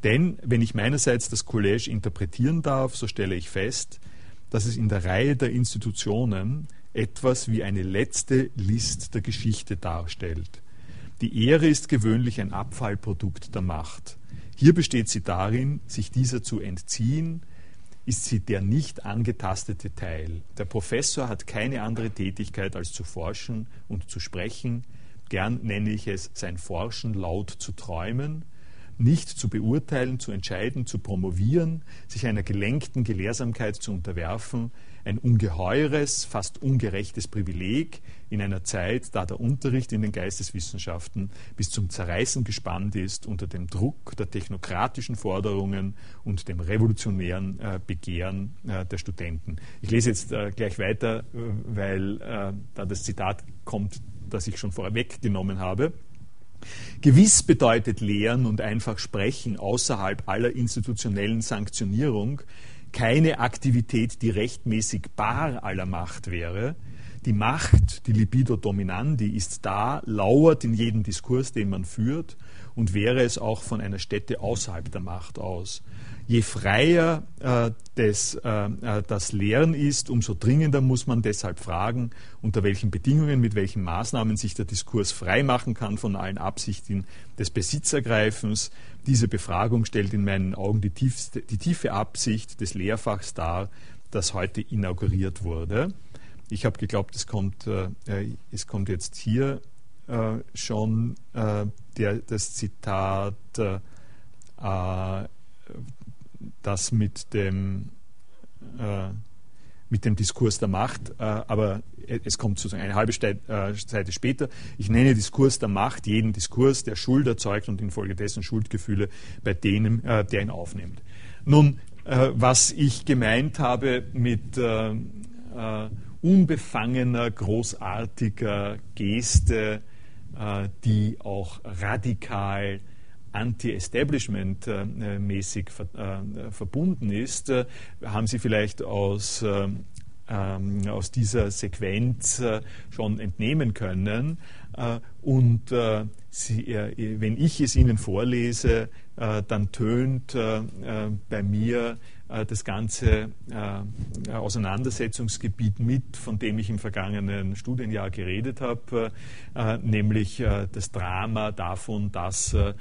Denn wenn ich meinerseits das Collège interpretieren darf, so stelle ich fest, dass es in der Reihe der Institutionen etwas wie eine letzte List der Geschichte darstellt. Die Ehre ist gewöhnlich ein Abfallprodukt der Macht. Hier besteht sie darin, sich dieser zu entziehen, ist sie der nicht angetastete Teil. Der Professor hat keine andere Tätigkeit als zu forschen und zu sprechen. Gern nenne ich es sein Forschen laut zu träumen, nicht zu beurteilen, zu entscheiden, zu promovieren, sich einer gelenkten Gelehrsamkeit zu unterwerfen, ein ungeheures, fast ungerechtes Privileg in einer Zeit, da der Unterricht in den Geisteswissenschaften bis zum Zerreißen gespannt ist unter dem Druck der technokratischen Forderungen und dem revolutionären äh, Begehren äh, der Studenten. Ich lese jetzt äh, gleich weiter, weil da das Zitat kommt, das ich schon vorweggenommen habe. Gewiss bedeutet Lehren und einfach Sprechen außerhalb aller institutionellen Sanktionierung keine Aktivität, die rechtmäßig bar aller Macht wäre. Die Macht, die Libido dominandi, ist da, lauert in jedem Diskurs, den man führt und wäre es auch von einer Stätte außerhalb der Macht aus. Je freier äh, des, äh, äh, das Lehren ist, umso dringender muss man deshalb fragen, unter welchen Bedingungen, mit welchen Maßnahmen sich der Diskurs frei machen kann von allen Absichten des Besitzergreifens. Diese Befragung stellt in meinen Augen die, tiefste, die tiefe Absicht des Lehrfachs dar, das heute inauguriert wurde. Ich habe geglaubt, es kommt, äh, äh, es kommt jetzt hier äh, schon äh, der, das Zitat äh, das mit dem, äh, mit dem Diskurs der Macht, äh, aber es kommt sozusagen eine halbe äh, Seite später. Ich nenne Diskurs der Macht jeden Diskurs, der Schuld erzeugt und infolgedessen Schuldgefühle bei denen, äh, der ihn aufnimmt. Nun, äh, was ich gemeint habe mit äh, unbefangener, großartiger Geste, die auch radikal anti-establishment-mäßig äh, verbunden ist, äh, haben Sie vielleicht aus, äh, ähm, aus dieser Sequenz schon entnehmen können. Und Sie, wenn ich es Ihnen vorlese, dann tönt bei mir das ganze Auseinandersetzungsgebiet mit, von dem ich im vergangenen Studienjahr geredet habe, nämlich das Drama davon, dass äh,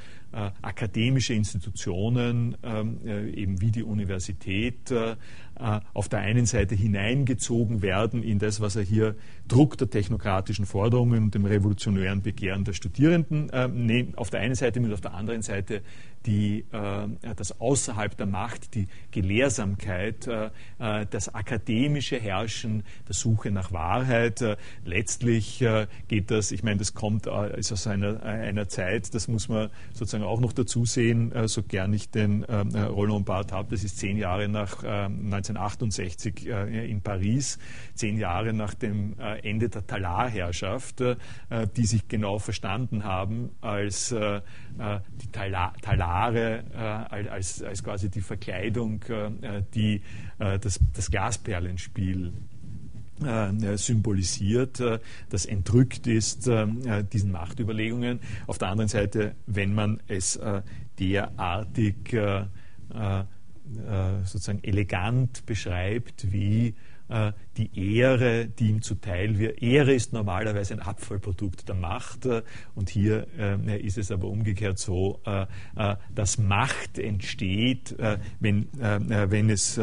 akademische Institutionen, ähm, äh, eben wie die Universität, äh, auf der einen Seite hineingezogen werden in das, was er hier Druck der technokratischen Forderungen und dem revolutionären Begehren der Studierenden äh, auf der einen Seite mit auf der anderen Seite die, äh, das außerhalb der Macht, die Gelehrsamkeit, äh, äh das akademische Herrschen, der Suche nach Wahrheit. Äh, letztlich äh, geht das, ich meine, das kommt ist aus einer, einer Zeit, das muss man sozusagen auch noch dazu sehen, so gern ich den Roland Barthes habe, das ist zehn Jahre nach 1968 in Paris, zehn Jahre nach dem Ende der Talarherrschaft, die sich genau verstanden haben als die Talar Haare äh, als, als quasi die Verkleidung, äh, die äh, das, das Glasperlenspiel äh, symbolisiert, äh, das entrückt ist äh, diesen Machtüberlegungen. Auf der anderen Seite, wenn man es derartig sozusagen elegant beschreibt, wie äh, die Ehre, die ihm zuteil wird. Ehre ist normalerweise ein Abfallprodukt der Macht äh, und hier äh, ist es aber umgekehrt so, dass Macht entsteht, wenn, wenn es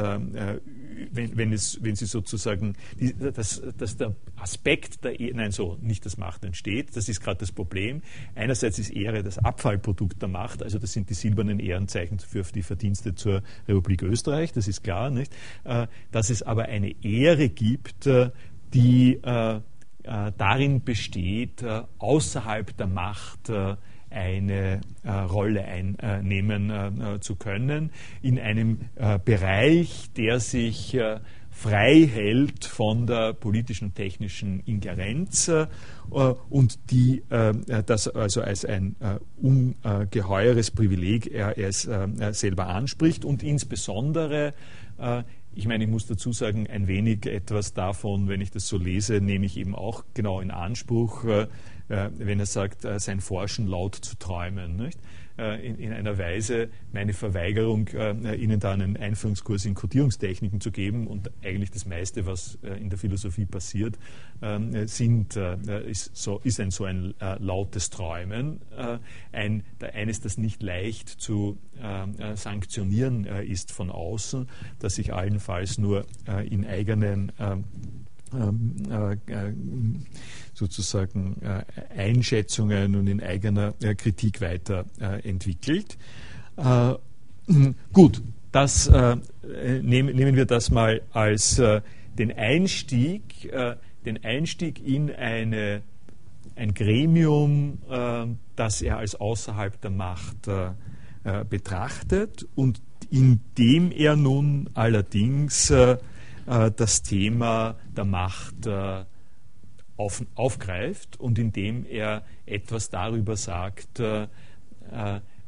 wenn, wenn, es, wenn sie sozusagen, die, dass, dass der Aspekt der Ehre, nein, so, nicht das Macht entsteht, das ist gerade das Problem. Einerseits ist Ehre das Abfallprodukt der Macht, also das sind die silbernen Ehrenzeichen für die Verdienste zur Republik Österreich, das ist klar, nicht? Äh, dass es aber eine Ehre gibt, äh, die äh, darin besteht, außerhalb der Macht eine äh, Rolle einnehmen äh, zu können. In einem äh, Bereich, der sich äh, frei hält von der politischen und technischen Ingerenz äh, und die äh, das also als ein ungeheures Privileg er es selber anspricht. Und insbesondere ich meine, ich muss dazu sagen, ein wenig etwas davon, wenn ich das so lese, nehme ich eben auch genau in Anspruch, äh, wenn er sagt, äh, sein Forschen laut zu träumen. Nicht? Äh, in, in, einer Weise meine Verweigerung, Ihnen da einen Einführungskurs in Codierungstechniken zu geben und eigentlich das meiste, was in der Philosophie passiert, ähm, sind, ist, so, ist ein so ein lautes Träumen, ein, eines, das nicht leicht zu sanktionieren ist von außen, das sich allenfalls nur in eigenen ähm, äh, sozusagen äh, Einschätzungen und in eigener äh, Kritik weiterentwickelt. gut, das nehmen wir das mal als den Einstieg, den Einstieg in eine, ein Gremium, das er als außerhalb der Macht betrachtet und indem er nun allerdings äh, das Thema der Macht äh, auf, aufgreift und indem er etwas darüber sagt, äh,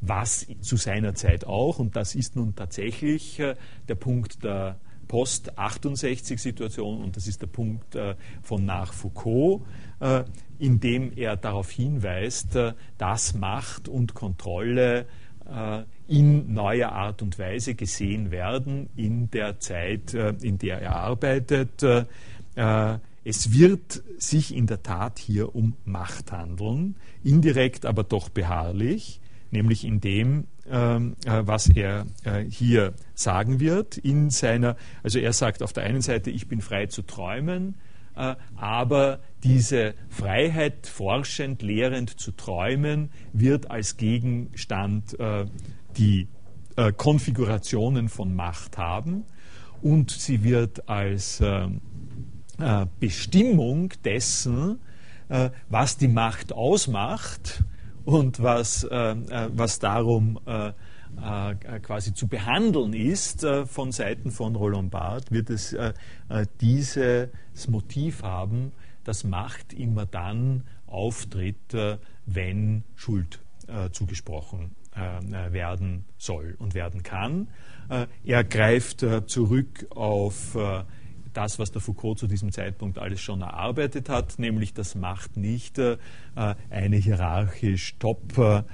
was zu seiner Zeit auch, und das ist nun tatsächlich der Punkt der Post-68-Situation und das ist der Punkt von nach Foucault, indem er darauf hinweist, dass Macht und Kontrolle in neuer Art und Weise gesehen werden in der Zeit, äh, in der er arbeitet. Äh, es wird sich in der Tat hier um Macht handeln, indirekt aber doch beharrlich, nämlich in dem, ähm, äh, was er hier sagen wird. In seiner, also er sagt auf der einen Seite, ich bin frei zu träumen, aber diese Freiheit, forschend, lehrend zu träumen, wird als Gegenstand die äh, Konfigurationen von Macht haben und sie wird als äh, äh, Bestimmung dessen, äh, was die Macht ausmacht und was, äh, äh, was darum quasi zu behandeln ist von Seiten von Roland Barthes, wird es dieses Motiv haben, dass Macht immer dann auftritt, wenn Schuld zugesprochen äh, werden soll und werden kann. Äh, er greift äh, zurück auf das, was der Foucault zu diesem Zeitpunkt alles schon erarbeitet hat, nämlich dass Macht nicht eine hierarchisch top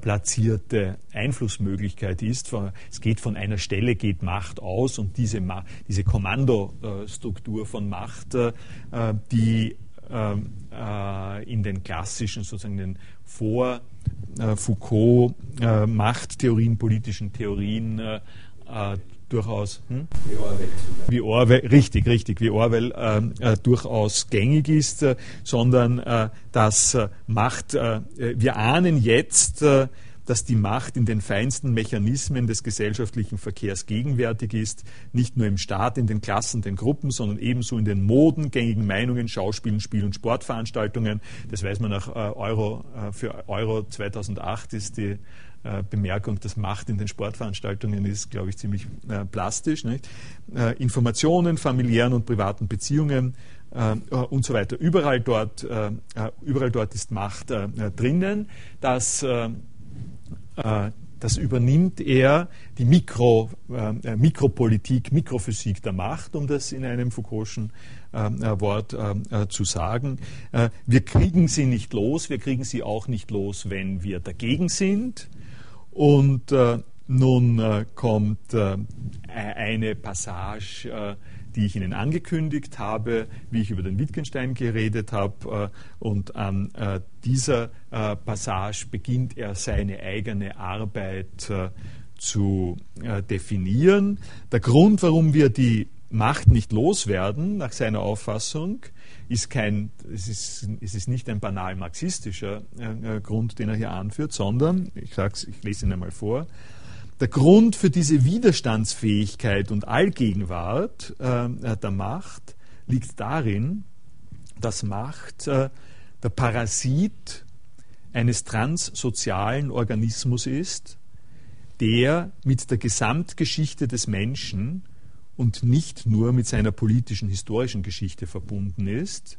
platzierte Einflussmöglichkeit ist. Es geht von einer Stelle, geht Macht aus und diese, diese Kommandostruktur von Macht, die ähm, in den klassischen, sozusagen den Vor- äh, Foucault äh, Machttheorien, politischen Theorien äh, äh, durchaus hm? wie Orwell, wie Orwell, richtig, richtig, wie Orwell äh, äh, durchaus gängig ist, äh, sondern äh, dass Macht, wir ahnen jetzt, dass die Macht in den feinsten Mechanismen des gesellschaftlichen Verkehrs gegenwärtig ist, nicht nur im Staat, in den Klassen, den Gruppen, sondern ebenso in den Moden, gängigen Meinungen, Schauspielen, Spiel- und Sportveranstaltungen. Das weiß man nach äh, Euro, äh, für Euro 2008 ist die äh, Bemerkung, dass Macht in den Sportveranstaltungen ist, glaube ich, ziemlich plastisch. Nicht? Informationen, familiären und privaten Beziehungen, und so weiter. Überall dort, überall dort ist Macht drinnen. Das äh, das übernimmt er die Mikro, äh, Mikropolitik, Mikrophysik der Macht, um das in einem Foucault'schen äh, äh Wort äh, äh, zu sagen. Äh, wir kriegen sie nicht los, wir kriegen sie auch nicht los, wenn wir dagegen sind. Und nun kommt eine Passage die ich Ihnen angekündigt habe, wie ich über den Wittgenstein geredet habe. Äh, und an äh, dieser äh, Passage beginnt er seine eigene Arbeit zu definieren. Der Grund, warum wir die Macht nicht loswerden, nach seiner Auffassung, ist kein, es ist, es ist nicht ein banal marxistischer Grund, den er hier anführt, sondern, ich, sag's, ich lese ihn einmal vor, der Grund für diese Widerstandsfähigkeit und Allgegenwart äh, der Macht liegt darin, dass Macht äh, der Parasit eines transsozialen Organismus ist, der mit der Gesamtgeschichte des Menschen und nicht nur mit seiner politischen historischen Geschichte verbunden ist,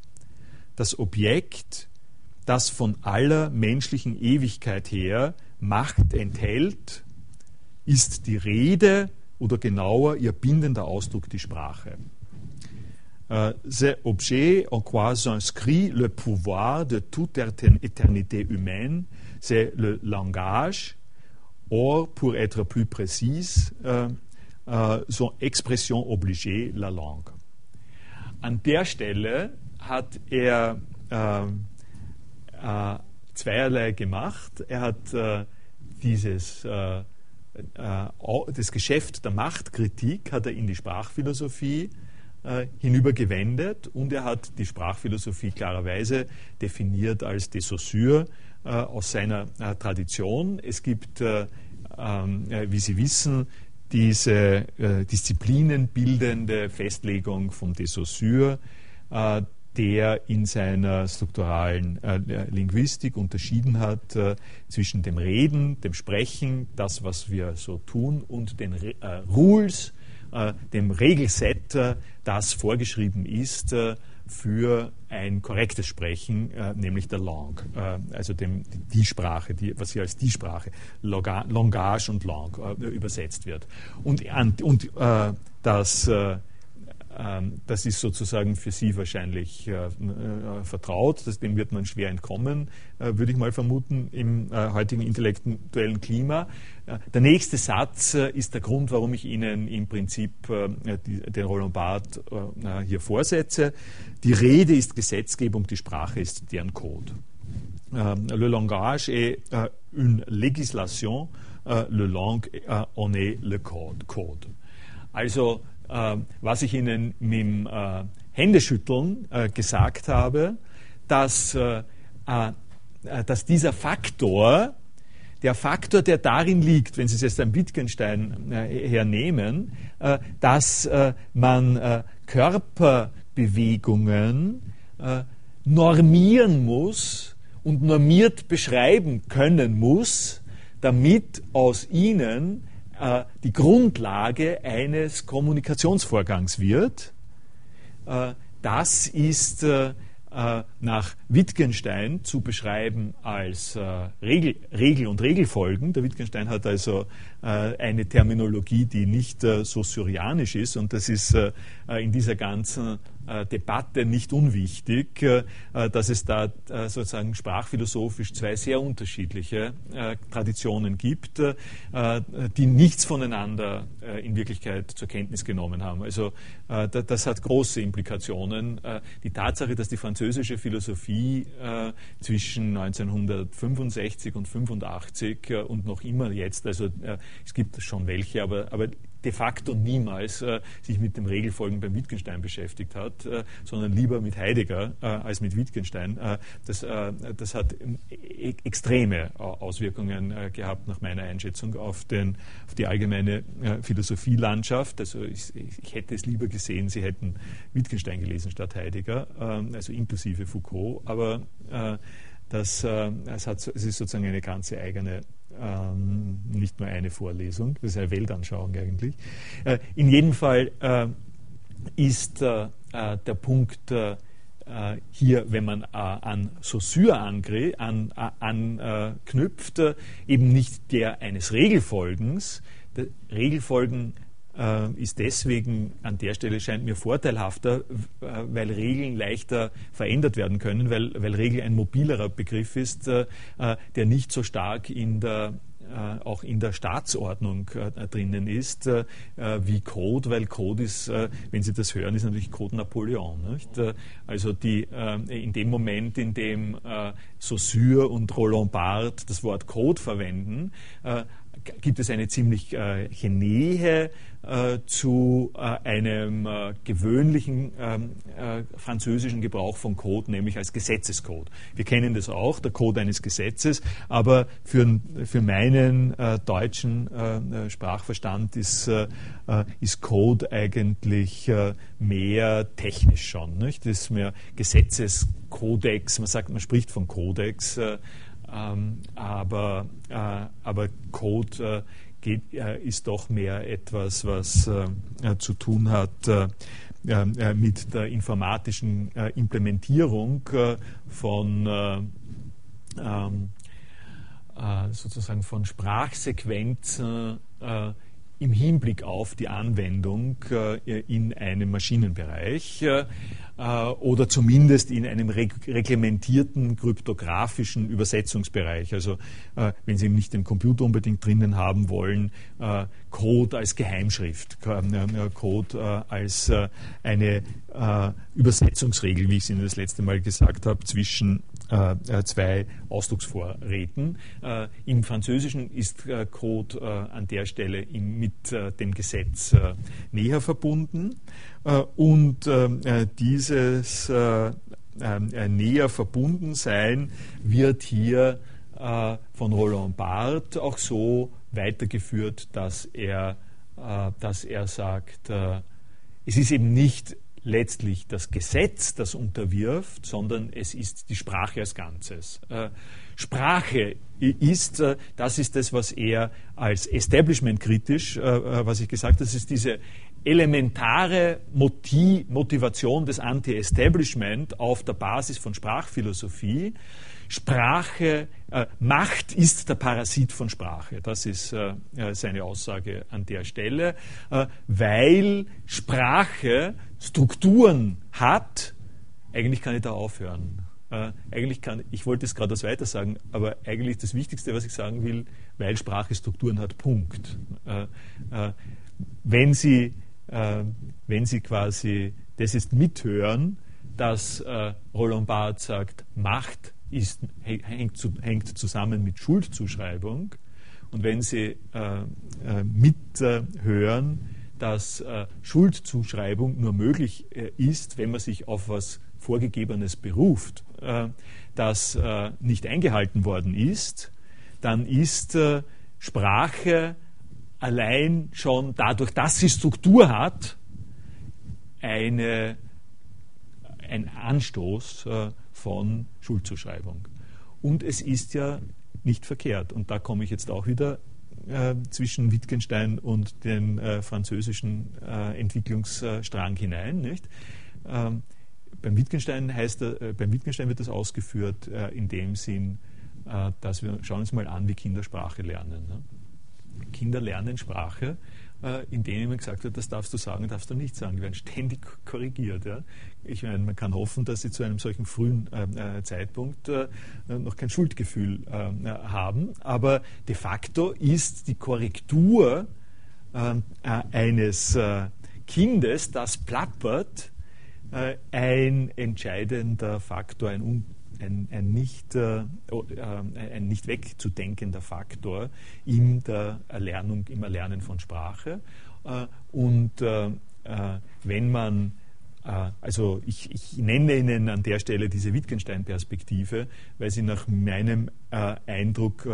das Objekt, das von aller menschlichen Ewigkeit her Macht enthält ist die Rede oder genauer ihr bindender Ausdruck die Sprache. Uh, c'est objet en quoi s'inscrit le pouvoir de toute éternité humaine, c'est le langage, or, pour être plus précise, uh, uh, son expression obligée, la langue. An der Stelle hat er zweierlei gemacht. Er hat dieses äh, das Geschäft der Machtkritik hat er in die Sprachphilosophie äh, hinübergewendet und er hat die Sprachphilosophie klarerweise definiert als de Saussure äh, aus seiner Tradition. Es gibt, ähm, wie Sie wissen, diese disziplinenbildende Festlegung von de Saussure, der in seiner strukturalen äh, Linguistik unterschieden hat äh, zwischen dem Reden, dem Sprechen, das, was wir so tun, und den Re äh, Rules, äh, dem Regelset, äh, das vorgeschrieben ist äh, für ein korrektes Sprechen, nämlich der Lang, also dem, die Sprache, die, was hier als die Sprache, Langage und Lang übersetzt wird. Und, und das das ist sozusagen für Sie wahrscheinlich äh, äh, vertraut, dem wird man schwer entkommen, äh, würde ich mal vermuten, im heutigen intellektuellen Klima. Der nächste Satz ist der Grund, warum ich Ihnen im Prinzip den Roland Barth hier vorsetze. Die Rede ist Gesetzgebung, die Sprache ist deren Code. Le langage est une législation, le langue en est le code. Also äh, was ich Ihnen mit dem äh, Händeschütteln äh, gesagt habe, dass, dass dieser Faktor, der Faktor, der darin liegt, wenn Sie es jetzt am Wittgenstein hernehmen, dass man Körperbewegungen normieren muss und normiert beschreiben können muss, damit aus ihnen äh, die Grundlage eines Kommunikationsvorgangs wird. Äh, das ist äh, äh, nach Wittgenstein zu beschreiben als äh, Regel, Regel und Regelfolgen. Der Wittgenstein hat also äh, eine Terminologie, die nicht so syrianisch ist und das ist in dieser ganzen Debatte nicht unwichtig, dass es da sozusagen sprachphilosophisch zwei sehr unterschiedliche Traditionen gibt, die nichts voneinander in Wirklichkeit zur Kenntnis genommen haben. Also das hat große Implikationen. Die Tatsache, dass die französische Philosophie äh, zwischen 1965 und 85 äh, und noch immer jetzt, also äh, es gibt schon welche, aber, aber de facto niemals äh, sich mit dem Regelfolgen beim Wittgenstein beschäftigt hat, äh, sondern lieber mit Heidegger äh, als mit Wittgenstein. Äh, das, äh, das, hat e extreme äh, Auswirkungen gehabt, nach meiner Einschätzung, auf, den, auf die allgemeine Philosophielandschaft. Also ich, ich, hätte es lieber gesehen, Sie hätten Wittgenstein gelesen statt Heidegger, ähm, also inklusive Foucault, aber das, es, hat, es ist sozusagen eine ganze eigene ähm, nicht nur eine Vorlesung, das ist eine Weltanschauung eigentlich. Äh, in jedem Fall äh, ist äh, äh der Punkt äh, hier, wenn man äh, an Saussure anknüpft, an, an, äh, eben nicht der eines Regelfolgens. Der Regelfolgen äh, ist deswegen an der Stelle scheint mir vorteilhafter, äh, weil Regeln leichter verändert werden können, weil, weil Regel ein mobilerer Begriff ist, äh, der nicht so stark in der äh, auch in der Staatsordnung äh, drinnen ist, äh, wie Code, weil Code ist, wenn Sie das hören, ist natürlich Code Napoleon. Also die, in dem Moment, in dem Saussure und Roland Barthes das Wort Code verwenden, gibt es eine ziemlich äh, Nähe äh, zu äh, einem äh, gewöhnlichen ähm, äh, französischen Gebrauch von Code, nämlich als Gesetzescode. Wir kennen das auch, der Code eines Gesetzes, aber für, für meinen äh, deutschen Sprachverstand ist, ist Code eigentlich mehr technisch schon. Nicht? Das ist mehr Gesetzeskodex, man sagt, man spricht von Kodex. Ähm, aber, äh, aber Code geht, äh, ist doch mehr etwas, was äh, zu tun hat äh, mit der informatischen Implementierung von ähm, sozusagen von Sprachsequenzen im Hinblick auf die Anwendung in einem Maschinenbereich. Äh, oder zumindest in einem reglementierten kryptografischen Übersetzungsbereich. Also äh, wenn Sie nicht den Computer unbedingt drinnen haben wollen, äh, Code als Geheimschrift, Code als eine Übersetzungsregel, wie ich es Ihnen das letzte Mal gesagt habe, zwischen zwei Ausdrucksvorräten. Im Französischen ist Code an der Stelle mit dem Gesetz näher verbunden. Äh, und ähm, äh, dieses äh, näher verbunden sein wird hier von Roland Barthes auch so weitergeführt, dass er, dass er sagt, es ist eben nicht letztlich das Gesetz, das unterwirft, sondern es ist die Sprache als Ganzes. Sprache ist, das ist das, was er als Establishment kritisch, was ich gesagt habe, das ist diese elementare Motivation des Anti-Establishment auf der Basis von Sprachphilosophie. Sprache, äh, Macht ist der Parasit von Sprache. Das ist äh, äh, seine Aussage an der Stelle, äh, weil Sprache Strukturen hat. Eigentlich kann ich da aufhören. Äh, eigentlich kann, ich wollte es gerade weiter sagen, aber eigentlich das Wichtigste, was ich sagen will, weil Sprache Strukturen hat, Punkt. Äh, wenn Sie wenn Sie quasi das ist mithören, dass Roland Barthes sagt, Macht ist, hängt, hängt, zusammen mit Schuldzuschreibung. Und wenn Sie äh, äh mithören, dass äh, Schuldzuschreibung nur möglich äh, ist, wenn man sich auf was Vorgegebenes beruft, das nicht eingehalten worden ist, dann ist Sprache allein schon dadurch, dass sie Struktur hat, eine, ein Anstoß äh, von Schuldzuschreibung. Und es ist ja nicht verkehrt. Und da komme ich jetzt auch wieder äh, zwischen Wittgenstein und den äh, französischen äh, Entwicklungsstrang hinein. Nicht? Ähm, beim, Wittgenstein heißt, äh, beim Wittgenstein wird das ausgeführt äh, in dem Sinn, dass wir schauen uns mal an, wie Kinder Sprache lernen. Ne? Kinder lernen Sprache, äh, in denen man gesagt wird, das darfst du sagen, darfst du nicht sagen. Die werden ständig korrigiert. Ja. Ich meine, man kann hoffen, dass sie zu einem solchen frühen äh, äh Zeitpunkt äh, noch kein Schuldgefühl äh, haben. Aber de facto ist die Korrektur äh, eines Kindes, das plappert, ein entscheidender Faktor, ein ein, ein, nicht, äh, äh, ein nicht wegzudenkender Faktor in der Erlernung, im Erlernen von Sprache. Äh, und äh, äh, wenn man äh, also ich, ich, nenne Ihnen an der Stelle diese Wittgenstein-Perspektive, weil sie nach meinem Eindruck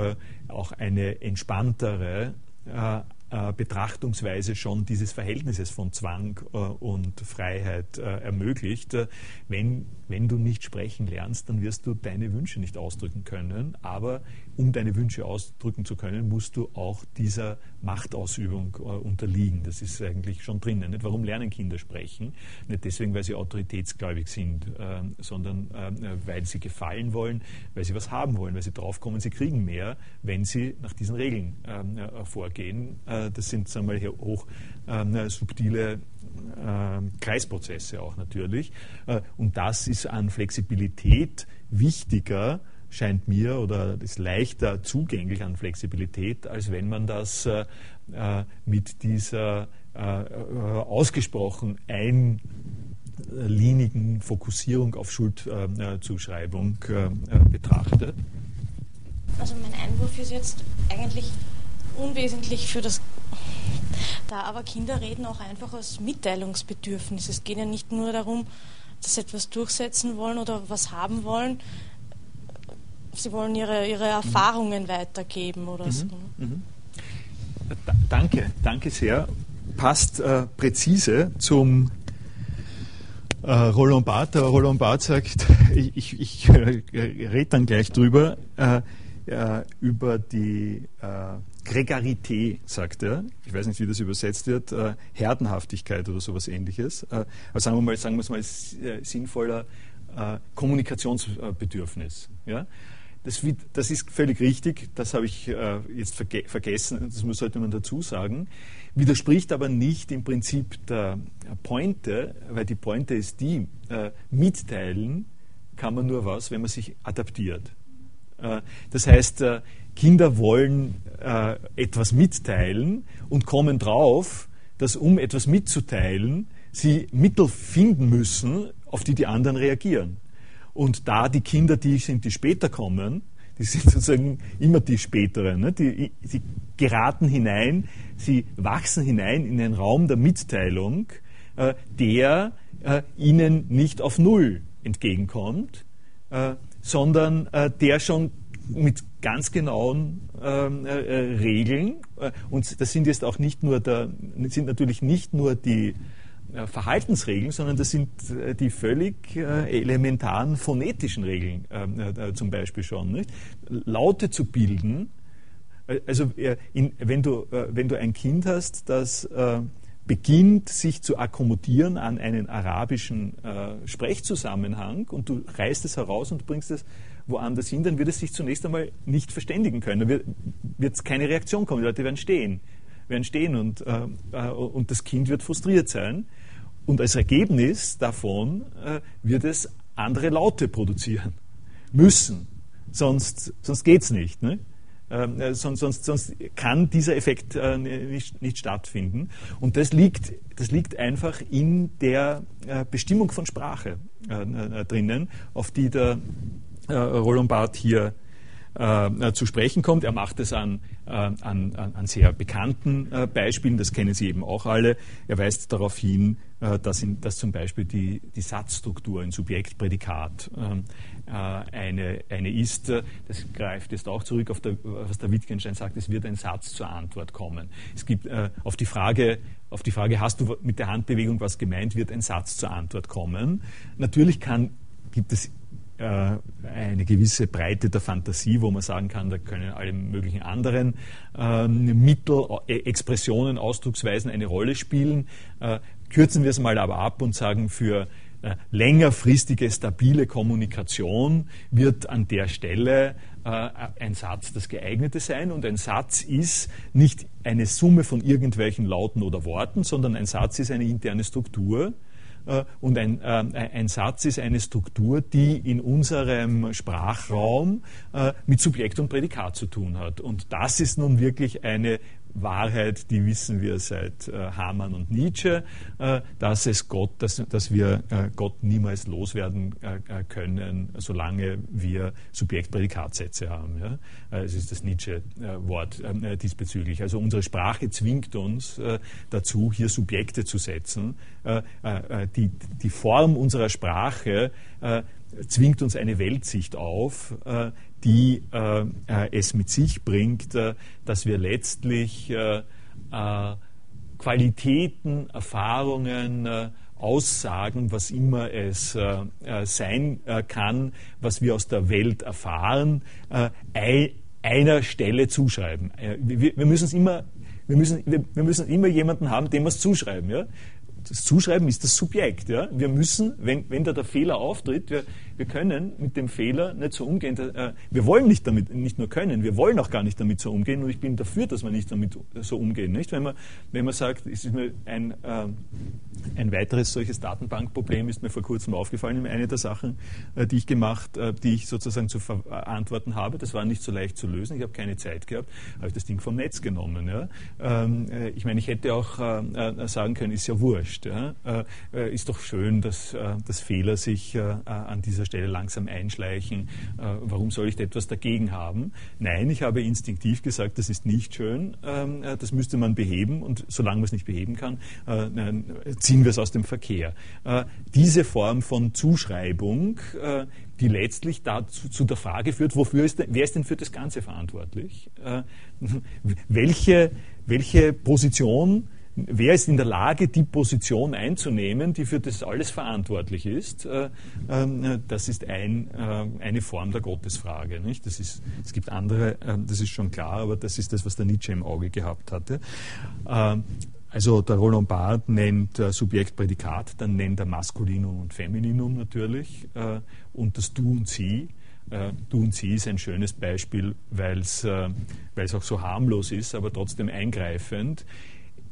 auch eine entspanntere äh, Betrachtungsweise schon dieses Verhältnisses von Zwang äh, und Freiheit äh, ermöglicht. Äh, wenn, wenn du nicht sprechen lernst, dann wirst du deine Wünsche nicht ausdrücken können. Aber um deine Wünsche ausdrücken zu können, musst du auch dieser Machtausübung äh, unterliegen. Das ist eigentlich schon drinnen. Nicht? Warum lernen Kinder sprechen? Nicht deswegen, weil sie autoritätsgläubig sind, ähm, sondern äh, weil sie gefallen wollen, weil sie was haben wollen, weil sie draufkommen, sie kriegen mehr, wenn sie nach diesen Regeln ähm, vorgehen äh, das sind sagen wir, mal, hoch äh, subtile äh, Kreisprozesse auch natürlich. Äh, und das ist an Flexibilität wichtiger, scheint mir, oder ist leichter zugänglich an Flexibilität, als wenn man das äh, äh, mit dieser ausgesprochen einlinigen Fokussierung auf Schuldzuschreibung betrachtet. Also mein Einwurf ist jetzt eigentlich unwesentlich für das. Da aber Kinder reden auch einfach aus Mitteilungsbedürfnis. Es geht ja nicht nur darum, dass sie etwas durchsetzen wollen oder was haben wollen. Sie wollen ihre, ihre Erfahrungen mhm. weitergeben oder mhm. so. Mhm. danke, danke sehr. Passt äh, präzise zum äh, Roland Barth. Aber Roland Barth sagt, ich, ich, äh, rede dann gleich drüber, äh, äh über die äh, Gregarität, sagt er. Ich weiß nicht, wie das übersetzt wird. Herdenhaftigkeit oder sowas ähnliches. Äh, aber sagen wir mal, sagen wir es mal, sinnvoller Kommunikationsbedürfnis. Ja? Das, das, ist völlig richtig, das habe ich äh, jetzt verge vergessen, das sollte man dazu sagen. Widerspricht aber nicht im Prinzip der Pointe, weil die Pointe ist die, äh, mitteilen kann man nur was, wenn man sich adaptiert. das heißt, Kinder wollen äh, etwas mitteilen und kommen drauf, dass um etwas mitzuteilen, sie Mittel finden müssen, auf die die anderen reagieren. Und da die Kinder die sind, die später kommen, die sind sozusagen immer die späteren, ne? die, die geraten hinein, sie wachsen hinein in einen Raum der Mitteilung, äh, der äh, ihnen nicht auf Null entgegenkommt, äh, sondern äh, der schon mit ganz genauen ähm, äh, äh, Regeln. Äh, und das sind jetzt auch nicht nur der, sind natürlich nicht nur die Verhaltensregeln, sondern das sind äh, die völlig äh, elementaren phonetischen Regeln zum Beispiel schon. Nicht? Laute zu bilden, also wenn, du, wenn du ein Kind hast, das beginnt, sich zu akkommodieren an einen arabischen Sprechzusammenhang und du reißt es heraus und bringst es woanders hin, dann wird es sich zunächst einmal nicht verständigen können. Da wird es keine Reaktion kommen. Die Leute werden stehen, werden stehen und, äh, äh, und das Kind wird frustriert sein. Und als Ergebnis davon äh, wird es andere Laute produzieren müssen. Sonst, sonst geht es nicht. Ne? Ähm, äh, sonst, sonst, sonst, kann dieser Effekt äh, nicht, nicht, stattfinden. Und das liegt, das liegt einfach in der äh, Bestimmung von Sprache äh, drinnen, auf die der äh, Roland Barth hier äh, zu sprechen kommt. Er macht es an, äh, an, an sehr bekannten äh, Beispielen, das kennen Sie eben auch alle. Er weist darauf hin, äh, dass, in, dass, zum Beispiel die, die Satzstruktur in Subjekt-Prädikat ähm, äh, eine, eine ist. Das greift jetzt auch zurück auf der, was der Wittgenstein sagt, es wird ein Satz zur Antwort kommen. Es gibt auf die Frage, auf die Frage, hast du mit der Handbewegung was gemeint, wird ein Satz zur Antwort kommen. Natürlich kann, gibt es äh, eine gewisse Breite der Fantasie, wo man sagen kann, da können alle möglichen anderen äh, Mittel, äh, Expressionen, Ausdrucksweisen eine Rolle spielen. Äh, kürzen wir es mal aber ab und sagen, für äh, längerfristige, stabile Kommunikation wird an der Stelle äh, ein Satz das geeignete sein. Und ein Satz ist nicht eine Summe von irgendwelchen Lauten oder Worten, sondern ein Satz ist eine interne Struktur äh, und ein, äh, ein Satz ist eine Struktur, die in unserem Sprachraum äh, mit Subjekt und Prädikat zu tun hat. Und das ist nun wirklich eine Wahrheit, die wissen wir seit äh, Hamann und Nietzsche, äh, dass es Gott, dass, dass wir äh, Gott niemals loswerden äh, äh, können, solange wir Subjekt-Prädikatsätze haben. Ja? Äh, es ist das Nietzsche-Wort diesbezüglich. Also unsere Sprache zwingt uns dazu, hier Subjekte zu setzen. die, die Form unserer Sprache zwingt uns eine Weltsicht auf, die äh, äh, es mit sich bringt, äh, dass wir letztlich äh, Qualitäten, Erfahrungen, Aussagen, was immer es sein kann, was wir aus der Welt erfahren, einer Stelle zuschreiben. Wir, müssen es immer, wir müssen, wir müssen immer jemanden haben, dem wir es zuschreiben. Ja? Das Zuschreiben ist das Subjekt. Ja? Wir müssen, wenn, wenn da der Fehler auftritt, wir, wir können mit dem Fehler nicht so umgehen. Äh, wir wollen nicht damit, nicht nur können, wir wollen auch gar nicht damit so umgehen und ich bin dafür, dass wir nicht damit so umgehen. Nicht? Wenn, man, wenn man sagt, es ist mir ein, äh, ein weiteres solches Datenbankproblem ist mir vor kurzem aufgefallen, eine der Sachen, äh, die ich gemacht, äh, die ich sozusagen zu verantworten habe, das war nicht so leicht zu lösen, ich habe keine Zeit gehabt, habe ich das Ding vom Netz genommen. Ja? Ähm, äh, ich meine, ich hätte auch äh, sagen können, ist ja wurscht. Ja? ist doch schön, dass, dass Fehler sich an dieser dieser Stelle langsam einschleichen. Äh, warum soll ich da etwas dagegen haben? Nein, ich habe instinktiv gesagt, das ist nicht schön, ähm, äh, das müsste man beheben und solange man es nicht beheben kann, äh, ziehen wir es aus dem Verkehr. diese Form von Zuschreibung, die letztlich dazu zu der Frage führt, wofür ist wer ist denn für das Ganze verantwortlich? welche, welche Position wer ist in der Lage, die Position einzunehmen, die für das alles verantwortlich ist? Äh, ähm, das ist ein, äh, eine Form der Gottesfrage. Nicht? Das ist, es gibt andere, äh, das ist schon klar, aber das ist das, was der Nietzsche im Auge gehabt hatte. Also der Roland Barth nennt Subjekt, Prädikat, dann nennt er Maskulinum und Femininum natürlich und das Du und Sie. Du und Sie ist ein schönes Beispiel, weil es auch so harmlos ist, aber trotzdem eingreifend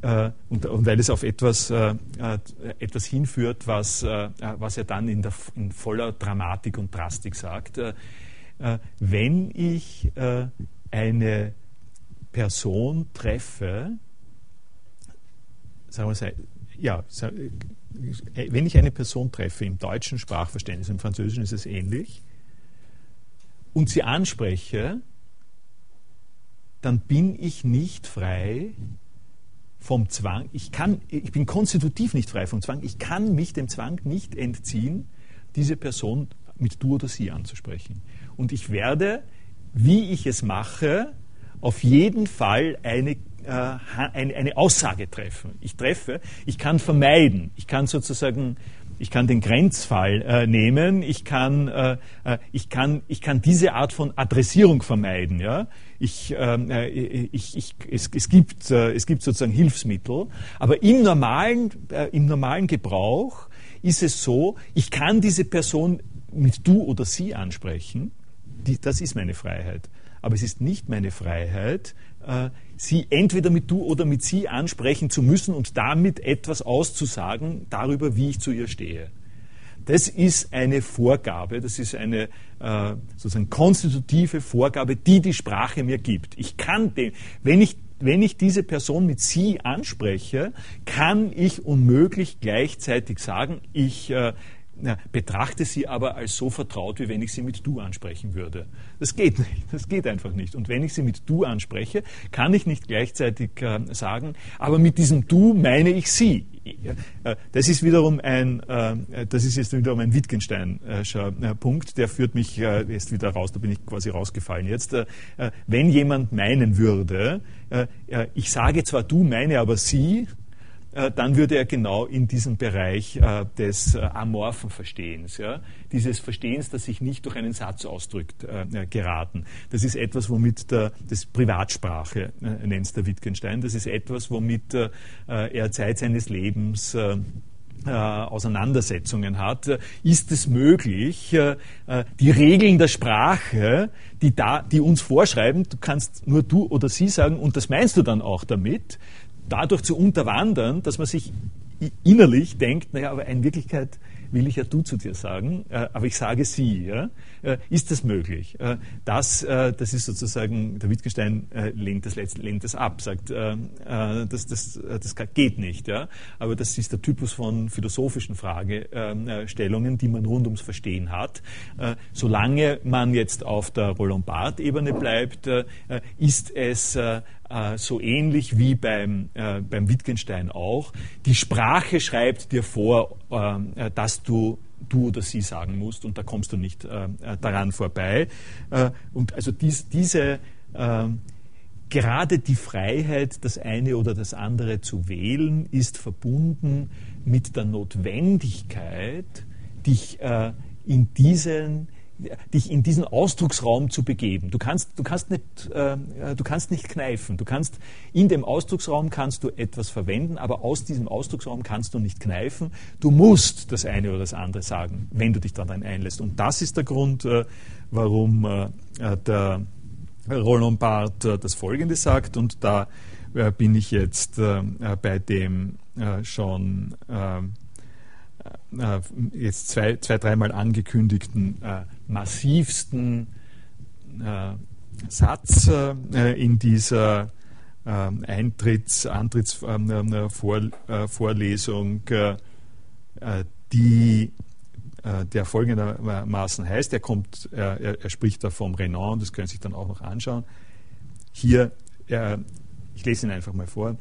äh, und, und, weil es auf etwas, äh, äh etwas hinführt, was, äh, was er dann in, der, in, voller Dramatik und Drastik sagt. Äh, äh, wenn ich eine Person treffe, sagen wir ja, wenn ich eine Person treffe im deutschen Sprachverständnis, im Französischen ist es ähnlich, und sie anspreche, dann bin ich nicht frei, vom Zwang. Ich, kann, ich bin konstitutiv nicht frei vom Zwang. Ich kann mich dem Zwang nicht entziehen, diese Person mit du oder sie anzusprechen. Und ich werde, wie ich es mache, auf jeden Fall eine, äh, eine, eine Aussage treffen. Ich treffe, ich kann vermeiden, ich kann sozusagen ich kann den Grenzfall äh, nehmen, ich kann, äh, äh, ich, kann, ich kann diese Art von Adressierung vermeiden. Ja? Ich, ähm, äh, ich, ich, es, es, gibt, äh, es gibt sozusagen Hilfsmittel, aber im normalen, äh, im normalen Gebrauch ist es so, ich kann diese Person mit du oder sie ansprechen, die, das ist meine Freiheit. Aber es ist nicht meine Freiheit, äh, sie entweder mit du oder mit sie ansprechen zu müssen und damit etwas auszusagen darüber, wie ich zu ihr stehe. Das ist eine Vorgabe, das ist eine äh, sozusagen konstitutive Vorgabe, die die Sprache mir gibt. Ich kann den, wenn ich wenn ich diese Person mit Sie anspreche, kann ich unmöglich gleichzeitig sagen, ich äh, betrachte sie aber als so vertraut, wie wenn ich sie mit du ansprechen würde. Das geht nicht. Das geht einfach nicht. Und wenn ich sie mit du anspreche, kann ich nicht gleichzeitig äh, sagen, aber mit diesem du meine ich sie. Äh, das ist wiederum ein, äh, das ist jetzt wiederum ein Wittgensteinscher äh, Punkt, der führt mich jetzt wieder raus, da bin ich quasi rausgefallen jetzt. Wenn jemand meinen würde, ich sage zwar du, meine aber sie, äh, dann würde er genau in diesem Bereich äh, des äh, amorphen Verstehens, ja, dieses Verstehens, das sich nicht durch einen Satz ausdrückt, geraten. Das ist etwas, womit der, das Privatsprache nennt der Wittgenstein. Das ist etwas, womit er Zeit seines Lebens Auseinandersetzungen hat, ist es möglich, die Regeln der Sprache, die, da, die uns vorschreiben, du kannst nur du oder sie sagen und das meinst du dann auch damit, dadurch zu unterwandern, dass man sich innerlich denkt, naja, aber in Wirklichkeit will ich ja du zu dir sagen, äh, aber ich sage sie. Ja? Äh, ist das möglich? Äh, das, das ist sozusagen, der Wittgenstein lehnt, das, lehnt das ab, sagt, das, das, das geht nicht. Ja? Aber das ist der Typus von philosophischen Fragestellungen, die man rund ums Verstehen hat. solange man jetzt auf der Roland Barth-Ebene bleibt, ist es äh, so ähnlich wie beim, äh, beim Wittgenstein auch. Die Sprache schreibt dir vor, äh, dass du du oder sie sagen musst und da kommst du nicht daran vorbei. und also dies, diese gerade die Freiheit, das eine oder das andere zu wählen, ist verbunden mit der Notwendigkeit, dich äh, in diesen dich in diesen Ausdrucksraum zu begeben. Du kannst, du kannst nicht, äh, du kannst nicht kneifen. Du kannst in dem Ausdrucksraum kannst du etwas verwenden, aber aus diesem Ausdrucksraum kannst du nicht kneifen. Du musst das eine oder das andere sagen, wenn du dich daran einlässt. Und das ist der Grund, äh, warum äh, äh der Roland Barth äh, das Folgende sagt. Und da äh, bin ich jetzt bei dem schon äh, jetzt zwei, zwei dreimal angekündigten äh, massivsten äh, Satz äh, in dieser ähm, Eintritts-, Antrittsvorlesung, ähm, äh, die der folgendermaßen heißt, er, kommt, er, er, spricht da vom Renan, das können Sie sich dann auch noch anschauen. Hier, ich lese ihn einfach mal vor.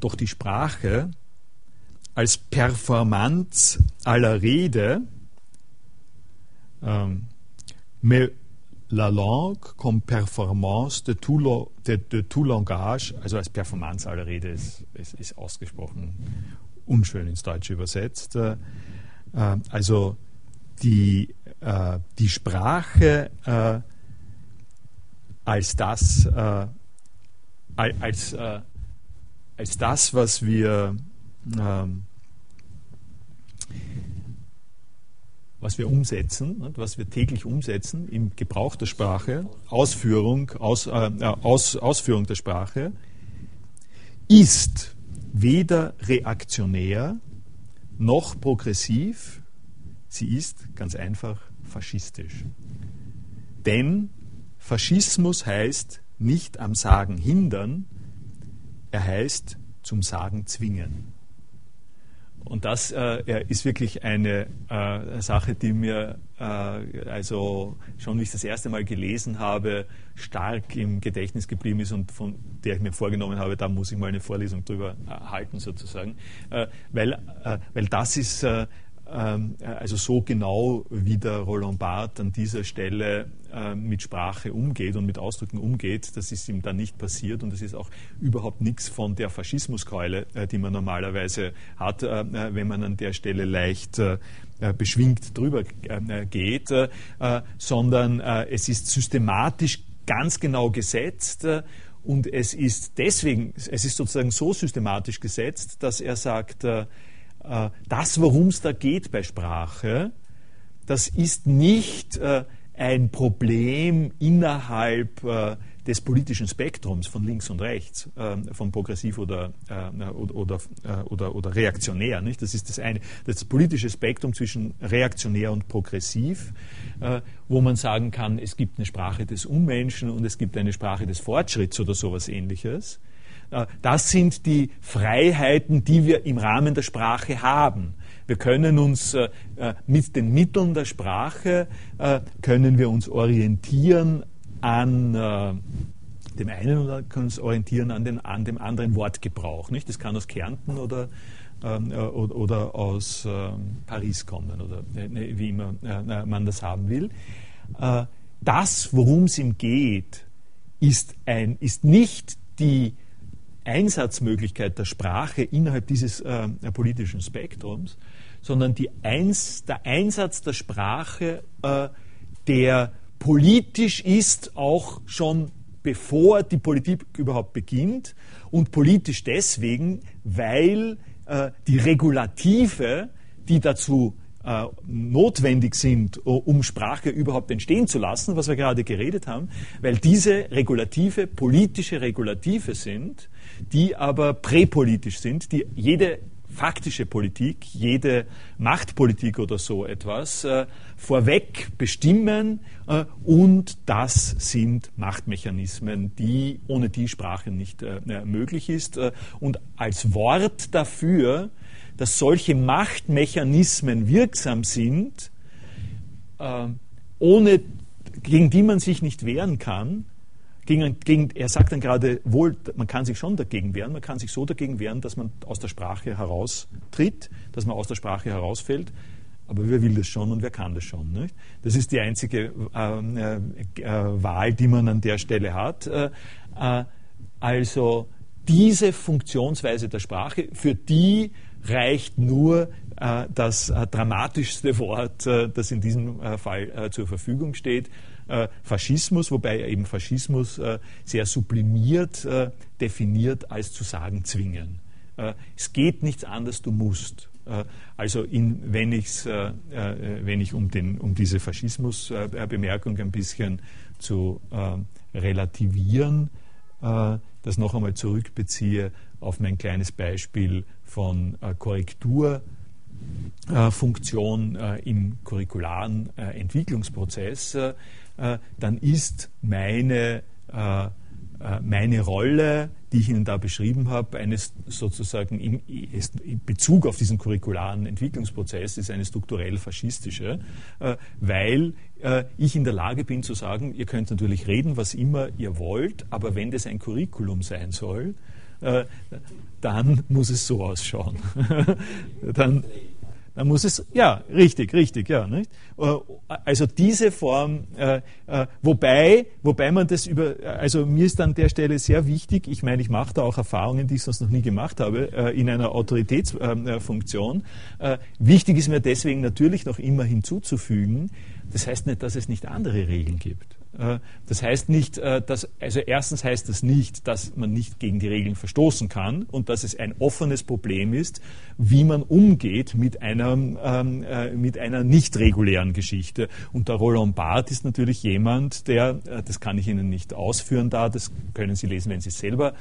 Doch die Sprache als Performance aller Rede, ähm, mais la langue comme performance de tout, lo, de, de tout langage, also als Performance aller Rede ist, ist, ist ausgesprochen unschön ins Deutsche übersetzt. Äh, äh also die, äh, die Sprache äh, als das, äh, als, äh, als das, was wir ähm, was wir umsetzen, was wir täglich umsetzen im Gebrauch der Sprache, Ausführung, aus, äh, aus, Ausführung der Sprache, ist weder reaktionär noch progressiv, sie ist ganz einfach faschistisch. Denn Faschismus heißt nicht am Sagen hindern, er heißt zum Sagen zwingen. Und das äh, ist wirklich eine äh, Sache, die mir äh, also schon, wie ich das erste Mal gelesen habe, stark im Gedächtnis geblieben ist und von der ich mir vorgenommen habe, da muss ich mal eine Vorlesung drüber äh, halten sozusagen, äh, weil, äh, weil das ist also so genau wie der Roland Barth an dieser Stelle äh, mit Sprache umgeht und mit Ausdrücken umgeht, das ist ihm dann nicht passiert und das ist auch überhaupt nichts von der Faschismuskeule, äh, die man normalerweise hat, äh, wenn man an der Stelle leicht beschwingt drüber geht, sondern es ist systematisch ganz genau gesetzt und es ist deswegen, es ist sozusagen so systematisch gesetzt, dass er sagt, äh, das, worum es da geht bei Sprache, das ist nicht äh, ein Problem innerhalb äh, des politischen Spektrums von links und rechts, von progressiv oder, oder, oder, oder, reaktionär. Das ist das eine. Das politische Spektrum zwischen reaktionär und progressiv, wo man sagen kann, es gibt eine Sprache des Unmenschen und es gibt eine Sprache des Fortschritts oder sowas ähnliches. Äh, das sind die Freiheiten, die wir im Rahmen der Sprache haben. Wir können uns äh, äh, mit den Mitteln der Sprache können wir uns orientieren an dem einen oder können uns orientieren an, den, an dem anderen Wortgebrauch. Nicht? Das kann aus Kärnten oder, ähm, oder, oder, aus ähm, Paris kommen oder ne, wie immer man das haben will. das, worum es ihm geht, ist, ein, ist nicht die Einsatzmöglichkeit der Sprache innerhalb dieses äh, politischen Spektrums, sondern die Eins, der Einsatz der Sprache, äh, der politisch ist, auch schon bevor die Politik überhaupt beginnt und politisch deswegen, weil äh, die Regulative, die dazu äh, notwendig sind, um Sprache überhaupt entstehen zu lassen, was wir gerade geredet haben, weil diese Regulative politische Regulative sind, die aber präpolitisch sind, die jede faktische Politik, jede Machtpolitik oder so etwas äh, vorweg bestimmen äh, und das sind Machtmechanismen, die ohne die Sprache nicht äh, möglich ist. Äh, und als Wort dafür, dass solche Machtmechanismen wirksam sind, äh, ohne gegen die man sich nicht wehren kann, gegen, gegen, er sagt dann gerade wohl, man kann sich schon dagegen wehren, man kann sich so dagegen wehren, dass man aus der Sprache heraustritt, dass man aus der Sprache herausfällt. Aber wer will das schon und wer kann das schon? Nicht? Das ist die einzige ähm, äh, äh, Wahl, die man an der Stelle hat. Äh, äh also diese Funktionsweise der Sprache, für die reicht nur äh, das äh, dramatischste Wort, das in diesem Fall zur Verfügung steht, Faschismus, wobei er eben Faschismus sehr sublimiert definiert als zu sagen zwingen. es geht nichts anderes, du musst. Äh, also in, wenn, ich's, äh, äh, wenn ich um, den, um diese Faschismusbemerkung ein bisschen zu relativieren, das noch einmal zurückbeziehe auf mein kleines Beispiel von Korrekturfunktion im curricularen Entwicklungsprozess, dann ist meine äh, meine Rolle, die ich Ihnen da beschrieben habe, eines sozusagen in, Bezug auf diesen curricularen Entwicklungsprozess ist eine strukturell faschistische, äh, weil äh, ich in der Lage bin zu sagen, ihr könnt natürlich reden, was immer ihr wollt, aber wenn das ein Curriculum sein soll, dann muss es so ausschauen. dann, dann muss es, ja, richtig, richtig, ja. Nicht? Äh, also diese Form, äh, äh, wobei, wobei man das über, also mir ist an der Stelle sehr wichtig, ich meine, ich mache da auch Erfahrungen, die ich sonst noch nie gemacht habe, in einer Autoritätsfunktion. Wichtig ist mir deswegen natürlich noch immer hinzuzufügen, das heißt nicht, dass es nicht andere Regeln gibt. Äh, das heißt nicht, äh, dass, also erstens heißt das nicht, dass man nicht gegen die Regeln verstoßen kann und dass es ein offenes Problem ist, wie man umgeht mit einer, ähm, äh, mit einer nicht regulären Geschichte. Und der Roland Barth ist natürlich jemand, der, das kann ich Ihnen nicht ausführen da, das können Sie lesen, wenn Sie es selber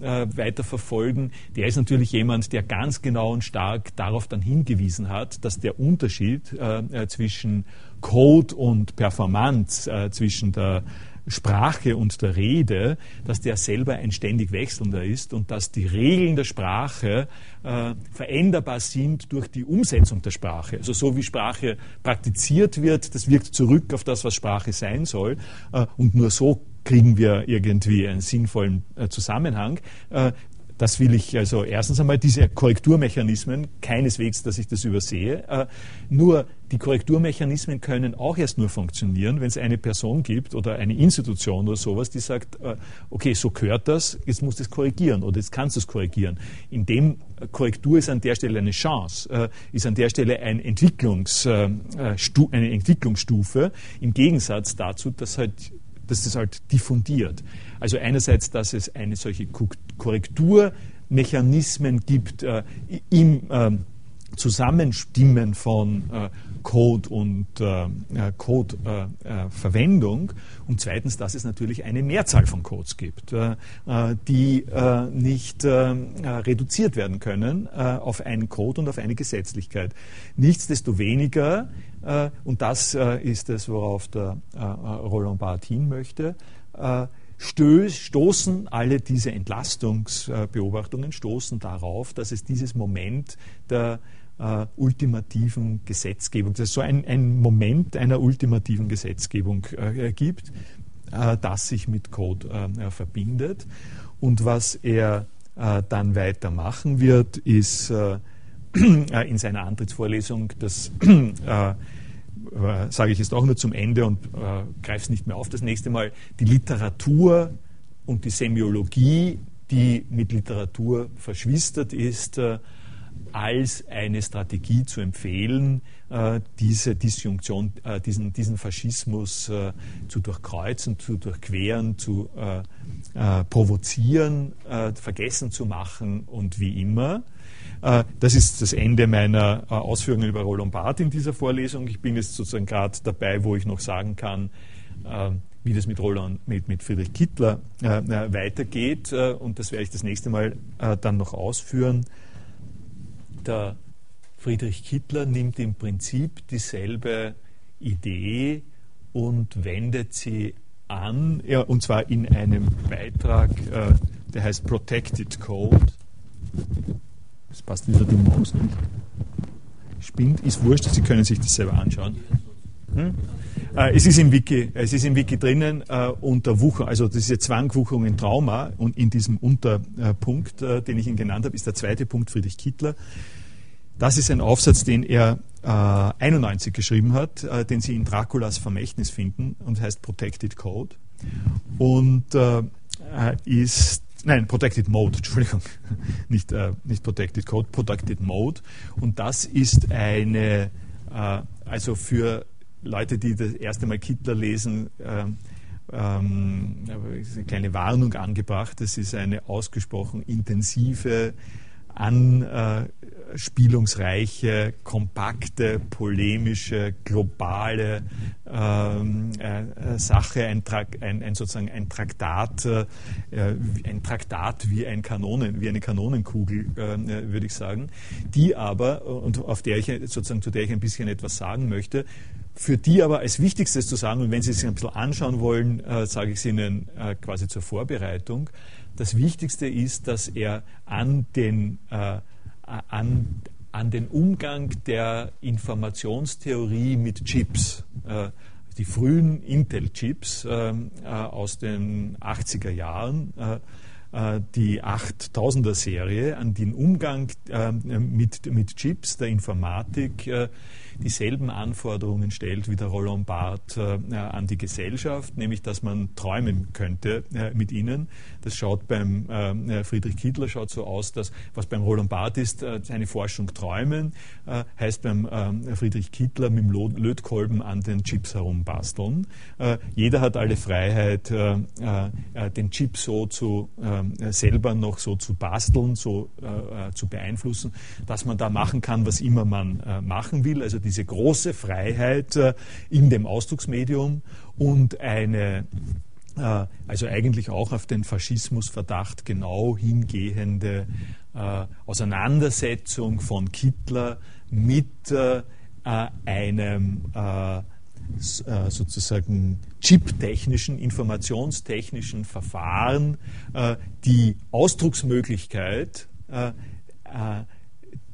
äh, weiter verfolgen. Der ist natürlich jemand, der ganz genau und stark darauf dann hingewiesen hat, dass der Unterschied äh, zwischen Code und Performance äh, zwischen der Sprache und der Rede, dass der selber ein ständig wechselnder ist und dass die Regeln der Sprache äh, veränderbar sind durch die Umsetzung der Sprache. Also so wie Sprache praktiziert wird, das wirkt zurück auf das, was Sprache sein soll. Äh, und nur so kriegen wir irgendwie einen sinnvollen äh, Zusammenhang. Äh, das will ich also erstens einmal diese Korrekturmechanismen, keineswegs, dass ich das übersehe. Äh, nur die Korrekturmechanismen können auch erst nur funktionieren, wenn es eine Person gibt oder eine Institution oder sowas, die sagt, okay, so gehört das, jetzt musst du es korrigieren oder jetzt kannst du es korrigieren. In dem Korrektur ist an der Stelle eine Chance, ist an der Stelle ein Entwicklungs, eine Entwicklungsstufe im Gegensatz dazu, dass halt dass das halt diffundiert. Also einerseits, dass es eine solche Korrekturmechanismen gibt äh, im äh, Zusammenstimmen von äh, Code und äh, äh, Code-Verwendung und zweitens, dass es natürlich eine Mehrzahl von Codes gibt, die nicht reduziert werden können auf einen Code und auf eine Gesetzlichkeit. Nichtsdestoweniger, und das ist es, worauf der Roland Barth hin möchte, stoßen alle diese Entlastungsbeobachtungen stoßen darauf, dass es dieses Moment der äh, ultimativen Gesetzgebung, dass es so ein, ein Moment einer ultimativen Gesetzgebung äh, gibt, äh, das sich mit Code äh, verbindet. Und was er äh, dann weitermachen wird, ist äh, in seiner Antrittsvorlesung das sage ich jetzt auch nur zum Ende und äh, greife es nicht mehr auf das nächste Mal, die Literatur und die Semiologie, die mit Literatur verschwistert ist, äh, als eine Strategie zu empfehlen, äh, diese Disjunktion, äh, diesen, diesen Faschismus äh, zu durchkreuzen, zu durchqueren, zu provozieren, vergessen zu machen und wie immer. Das ist das Ende meiner Ausführungen über Roland Barth in dieser Vorlesung. Ich bin jetzt sozusagen gerade dabei, wo ich noch sagen kann, wie das mit Roland, mit, mit Friedrich Kittler weitergeht. Und das werde ich das nächste Mal dann noch ausführen der Friedrich Kittler nimmt im Prinzip dieselbe Idee und wendet sie an, ja, und zwar in einem Beitrag, äh, der heißt Protected Code. Das passt wieder die Maus nicht. Spinnt, ist wurscht, Sie können sich das selber anschauen. Hm? Äh, es, ist im Wiki, es ist im Wiki drinnen äh, unter Wucher, also diese Zwangwucherung in Trauma und in diesem Unterpunkt, äh, den ich Ihnen genannt habe, ist der zweite Punkt Friedrich Kittler. Das ist ein Aufsatz, den er 91 geschrieben hat, den Sie in Draculas Vermächtnis finden und heißt Protected Code und ist Nein, Protected Mode, Entschuldigung, nicht, äh, nicht Protected Code, Protected Mode. Und das ist eine, äh, also für Leute, die das erste Mal Kittler lesen, äh, ähm, eine kleine Warnung angebracht. Das ist eine ausgesprochen intensive anspielungsreiche, kompakte, polemische, globale ähm, äh, Sache, ein, ein, ein, sozusagen ein Traktat, äh, ein Traktat wie, ein Kanonen, wie eine Kanonenkugel, äh, würde ich sagen, die aber, und auf der ich sozusagen zu der ich ein bisschen etwas sagen möchte, für die aber als Wichtigstes zu sagen, und wenn Sie sich ein bisschen anschauen wollen, äh, sage ich es Ihnen äh, quasi zur Vorbereitung, das Wichtigste ist, dass er an den, äh, an, an den Umgang der Informationstheorie mit Chips, äh, die frühen Intel-Chips äh, äh aus den 80er Jahren, äh, äh, die 8000er-Serie, an den Umgang mit, mit Chips der Informatik dieselben Anforderungen stellt wie der Roland Barth äh, an die Gesellschaft, nämlich dass man träumen könnte äh, mit ihnen. Das schaut beim äh, Friedrich Kittler schaut so aus, dass was beim Roland Barth ist, äh, seine Forschung träumen, äh, heißt beim ähm, Friedrich Kittler mit dem Lötkolben an den Chips herumbasteln. Äh, jeder hat alle Freiheit, den Chip so zu ähm, selber noch so zu basteln, so zu beeinflussen, dass man da machen kann, was immer man machen will. Also diese große Freiheit äh, in dem Ausdrucksmedium und eine äh, also eigentlich auch auf den Faschismusverdacht genau hingehende äh, Auseinandersetzung von Kittler mit einem sozusagen chiptechnischen, informationstechnischen Verfahren die Ausdrucksmöglichkeit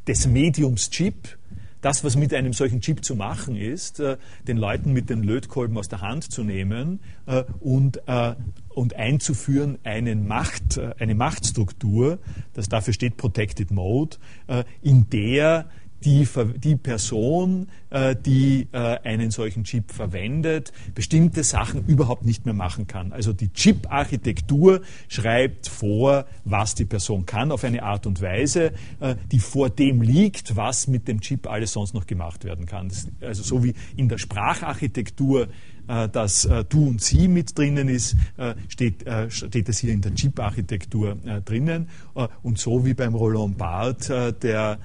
des Mediums Chip das, was mit einem solchen Chip zu machen ist, äh, den Leuten mit den Lötkolben aus der Hand zu nehmen äh, und, äh, und einzuführen einen Macht, äh, eine Machtstruktur, das dafür steht Protected Mode, äh, in der die, die Person, äh, die äh, einen solchen Chip verwendet, bestimmte Sachen überhaupt nicht mehr machen kann. Also die Chip-Architektur schreibt vor, was die Person kann, auf eine Art und Weise, äh, die vor dem liegt, was mit dem Chip alles sonst noch gemacht werden kann. Also so wie in der Spracharchitektur dass Du und Sie mit drinnen ist, steht, steht es hier in der Chip-Architektur drinnen. und so wie beim Roland Barth der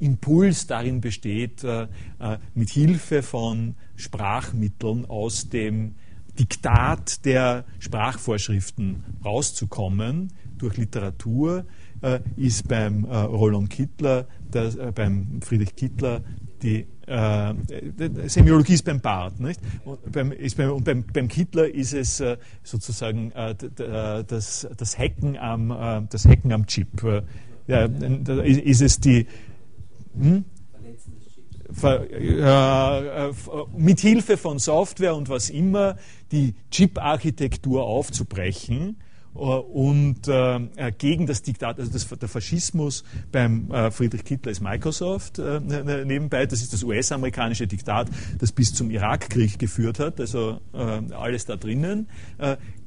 Impuls darin besteht, äh, äh, mit Hilfe von Sprachmitteln aus dem Diktat der Sprachvorschriften rauszukommen durch Literatur, äh, ist beim Roland Kittler, das, beim Friedrich Kittler die Semiologie ist beim Barth, nicht? Und beim, beim, und beim, beim Kittler ist es sozusagen das, das, Hacken am, das Hacken am Chip. ja, ist es die, hm? Äh, mit Hilfe von Software und was immer die Chip-Architektur aufzubrechen äh, und äh, gegen das Diktat, also das, der Faschismus beim äh, Friedrich Kittler ist Microsoft äh, ne, ne, nebenbei, das ist das US-amerikanische Diktat, das bis zum Irakkrieg geführt hat, also äh, alles da drinnen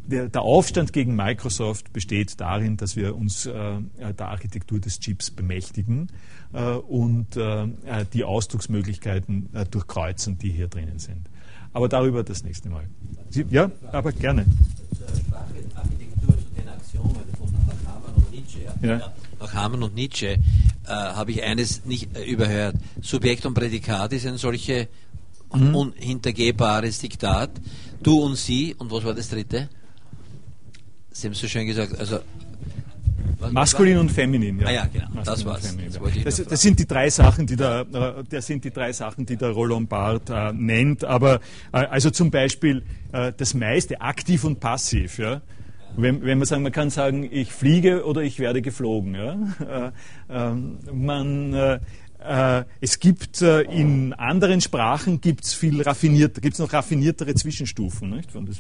der, der, Aufstand gegen Microsoft besteht darin, dass wir uns äh, der Architektur des Chips bemächtigen äh, und äh, die Ausdrucksmöglichkeiten äh, durchkreuzen, die hier drinnen sind. Aber darüber das nächste Mal. Sie, ja, aber gerne. Architektur zu den Axiomen von Hamann und Nietzsche. Ja. Nach Hamann und Nietzsche äh, habe ich eines nicht äh, überhört. Subjekt und Prädikat ist ein solches mhm. unhintergehbares Diktat. Du und sie, und was war das dritte? Sie haben es so schön gesagt, also Maskulin und feminin, ja. Ah ja, genau. Maskulin das war's. Das, das, das, sind die drei Sachen, die der, äh, das sind die drei Sachen, die der Roland Barth äh, nennt. Aber äh, also zum Beispiel äh, das meiste aktiv und passiv. Ja. Wenn, wenn man sagen, man kann sagen, ich fliege oder ich werde geflogen. Ja. Äh, ähm, man äh, es gibt in anderen Sprachen gibt's viel raffiniert, gibt's noch raffiniertere Zwischenstufen. Nicht? Von das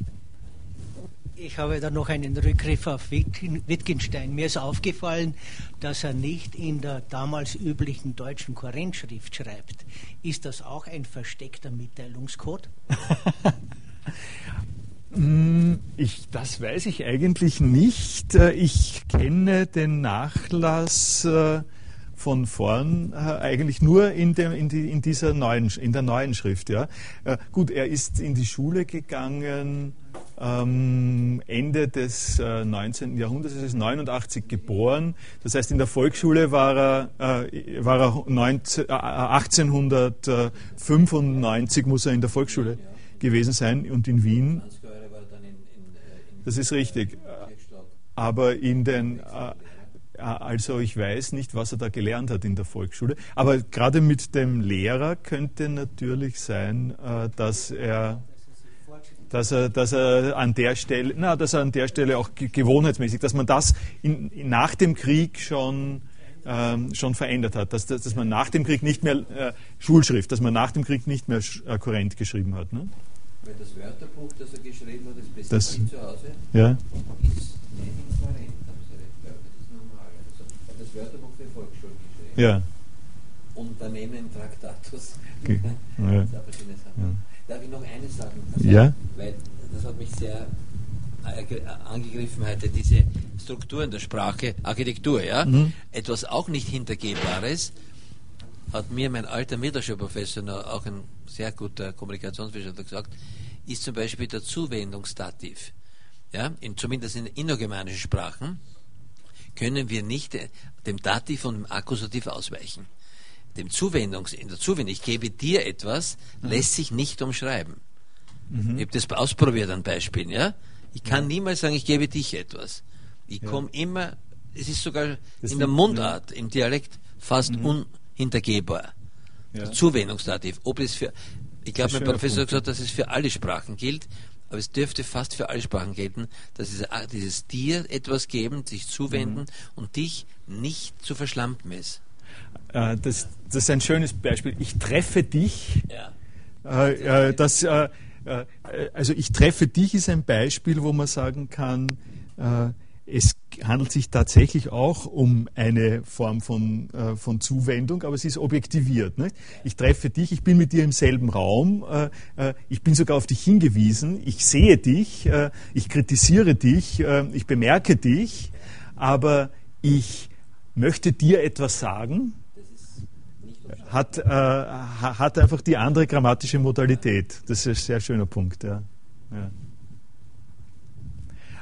Ich habe da noch einen Rückgriff auf Wittgenstein. Mir ist aufgefallen, dass er nicht in der damals üblichen deutschen Korrentschrift schreibt. Ist das auch ein versteckter Mitteilungscode? Hm, ich, das weiß ich eigentlich nicht. Äh, ich kenne den Nachlass äh, von vorn äh, eigentlich nur in, dem, in, die, in, dieser neuen, in der neuen Schrift. Ja. Gut, er ist in die Schule gegangen ähm, Ende des äh, 19. Jahrhunderts, er ist 89 geboren. Das heißt, in der Volksschule war er, äh, war er 19, äh, 1895 muss er in der Volksschule gewesen sein und in Wien das ist richtig. Aber in den, äh, also ich weiß nicht, was er da gelernt hat in der Volksschule. Aber gerade mit dem Lehrer könnte natürlich sein, äh, dass er dass er, dass er an der Stelle, na, dass er an der Stelle auch gewohnheitsmäßig, dass man das in, nach dem Krieg schon ähm, schon verändert hat, dass, dass, man nach dem Krieg nicht mehr äh, Schulschrift, dass man nach dem Krieg nicht mehr äh, Korrent geschrieben hat. Ne? Weil das Wörterbuch, das er geschrieben hat, das beste das, zu Hause, ja. ist nicht inkohärent, haben Sie recht, das ist normal. Also, er das Wörterbuch für Volksschule geschrieben. Ja. Unternehmen Traktatus. Okay. Ja. Ja. Darf ich noch eines sagen? Also, ja. Weil das hat mich sehr angegriffen heute, diese Strukturen der Sprache, Architektur, ja. Mhm. Etwas auch nicht Hintergehbares hat mir mein alter Mittelschulprofessor, auch ein sehr guter Kommunikationswissenschaftler gesagt, ist zum Beispiel der Zuwendungsdativ. Ja, in, zumindest in innergermanischen Sprachen können wir nicht äh, dem Dativ und dem Akkusativ ausweichen. Dem Zuwendungs, in der Zuwendung, ich gebe dir etwas, mhm. lässt sich nicht umschreiben. Mhm. Ich habe das ausprobiert an Beispielen. Ja? Ich kann ja. niemals sagen, ich gebe dich etwas. Ich ja. komme immer, es ist sogar das in der Mundart, im Dialekt fast mhm. unhintergehbar ja. Zuwendungsdativ. Ob es für, ich glaube, mein Professor hat gesagt, dass es für alle Sprachen gilt, aber es dürfte fast für alle Sprachen gelten, dass es, dieses dir etwas geben, sich zuwenden mhm. und dich nicht zu verschlampen ist. Äh, das, das, ist ein schönes Beispiel. Ich treffe dich. Ja. Äh, äh, das, äh, äh, also ich treffe dich ist ein Beispiel, wo man sagen kann, es handelt sich tatsächlich auch um eine Form von, äh, von Zuwendung, aber es ist objektiviert. Nicht? Ich treffe dich, ich bin mit dir im selben Raum, äh, äh, ich bin sogar auf dich hingewiesen, ich sehe dich, ich kritisiere dich, ich bemerke dich, aber ich möchte dir etwas sagen, hat, äh, hat einfach die andere grammatische Modalität. Das ist ein sehr schöner Punkt. Ja. ja.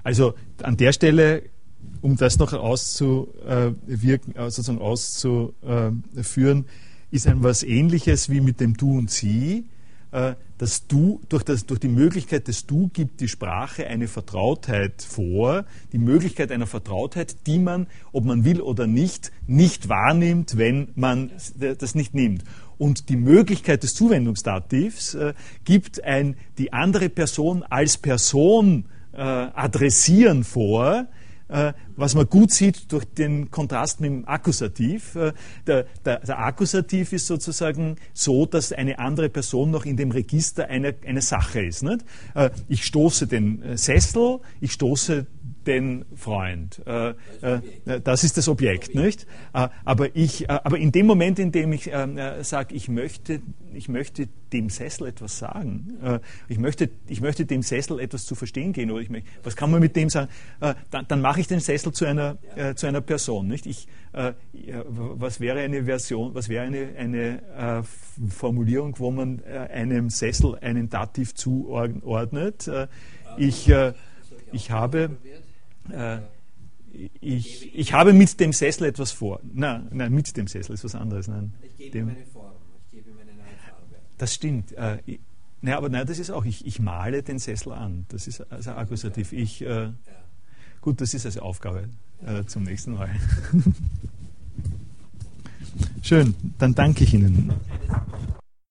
Also an der Stelle, um das noch auszuwirken, äh, sozusagen auszuführen, ist ein was Ähnliches wie mit dem Du und Sie. Das Du, durch, das, durch die Möglichkeit des Du gibt die Sprache eine Vertrautheit vor, die Möglichkeit einer Vertrautheit, die man, ob man will oder nicht, nicht wahrnimmt, wenn man das nicht nimmt. Und die Möglichkeit des Zuwendungsdativs äh, gibt ein, die andere Person als Person äh, adressieren vor, was man gut sieht durch den Kontrast mit dem Akkusativ. Äh, der, der, der, Akkusativ ist sozusagen so, dass eine andere Person noch in dem Register eine, eine Sache ist. Nicht? Äh, ich stoße den äh, Sessel, ich stoße den Freund. Äh, äh, das ist das Objekt, nicht? Äh, aber, ich, aber in dem Moment, in dem ich sage, ich möchte, ich möchte dem Sessel etwas sagen, ich, möchte, ich möchte dem Sessel etwas zu verstehen gehen, oder ich möchte, was kann man mit dem sagen, dann, dann mache ich den Sessel zu einer, zu einer Person. Nicht? Ich, was wäre eine Version, was wäre eine, eine Formulierung, wo man einem Sessel einen Dativ zuordnet? ich, ich habe äh, ich, ich habe mit dem Sessel etwas vor. Nein, nein, mit dem Sessel ist was anderes. Nein. Ich gebe dem, meine Form, ich gebe meine neue Farbe. Das stimmt. Äh, ich, naja, aber nein, das ist auch, ich, ich male den Sessel an. Das ist also Akkusativ. Ich, äh, ja. Gut, das ist also Aufgabe äh, zum nächsten Mal. Schön, dann danke ich Ihnen.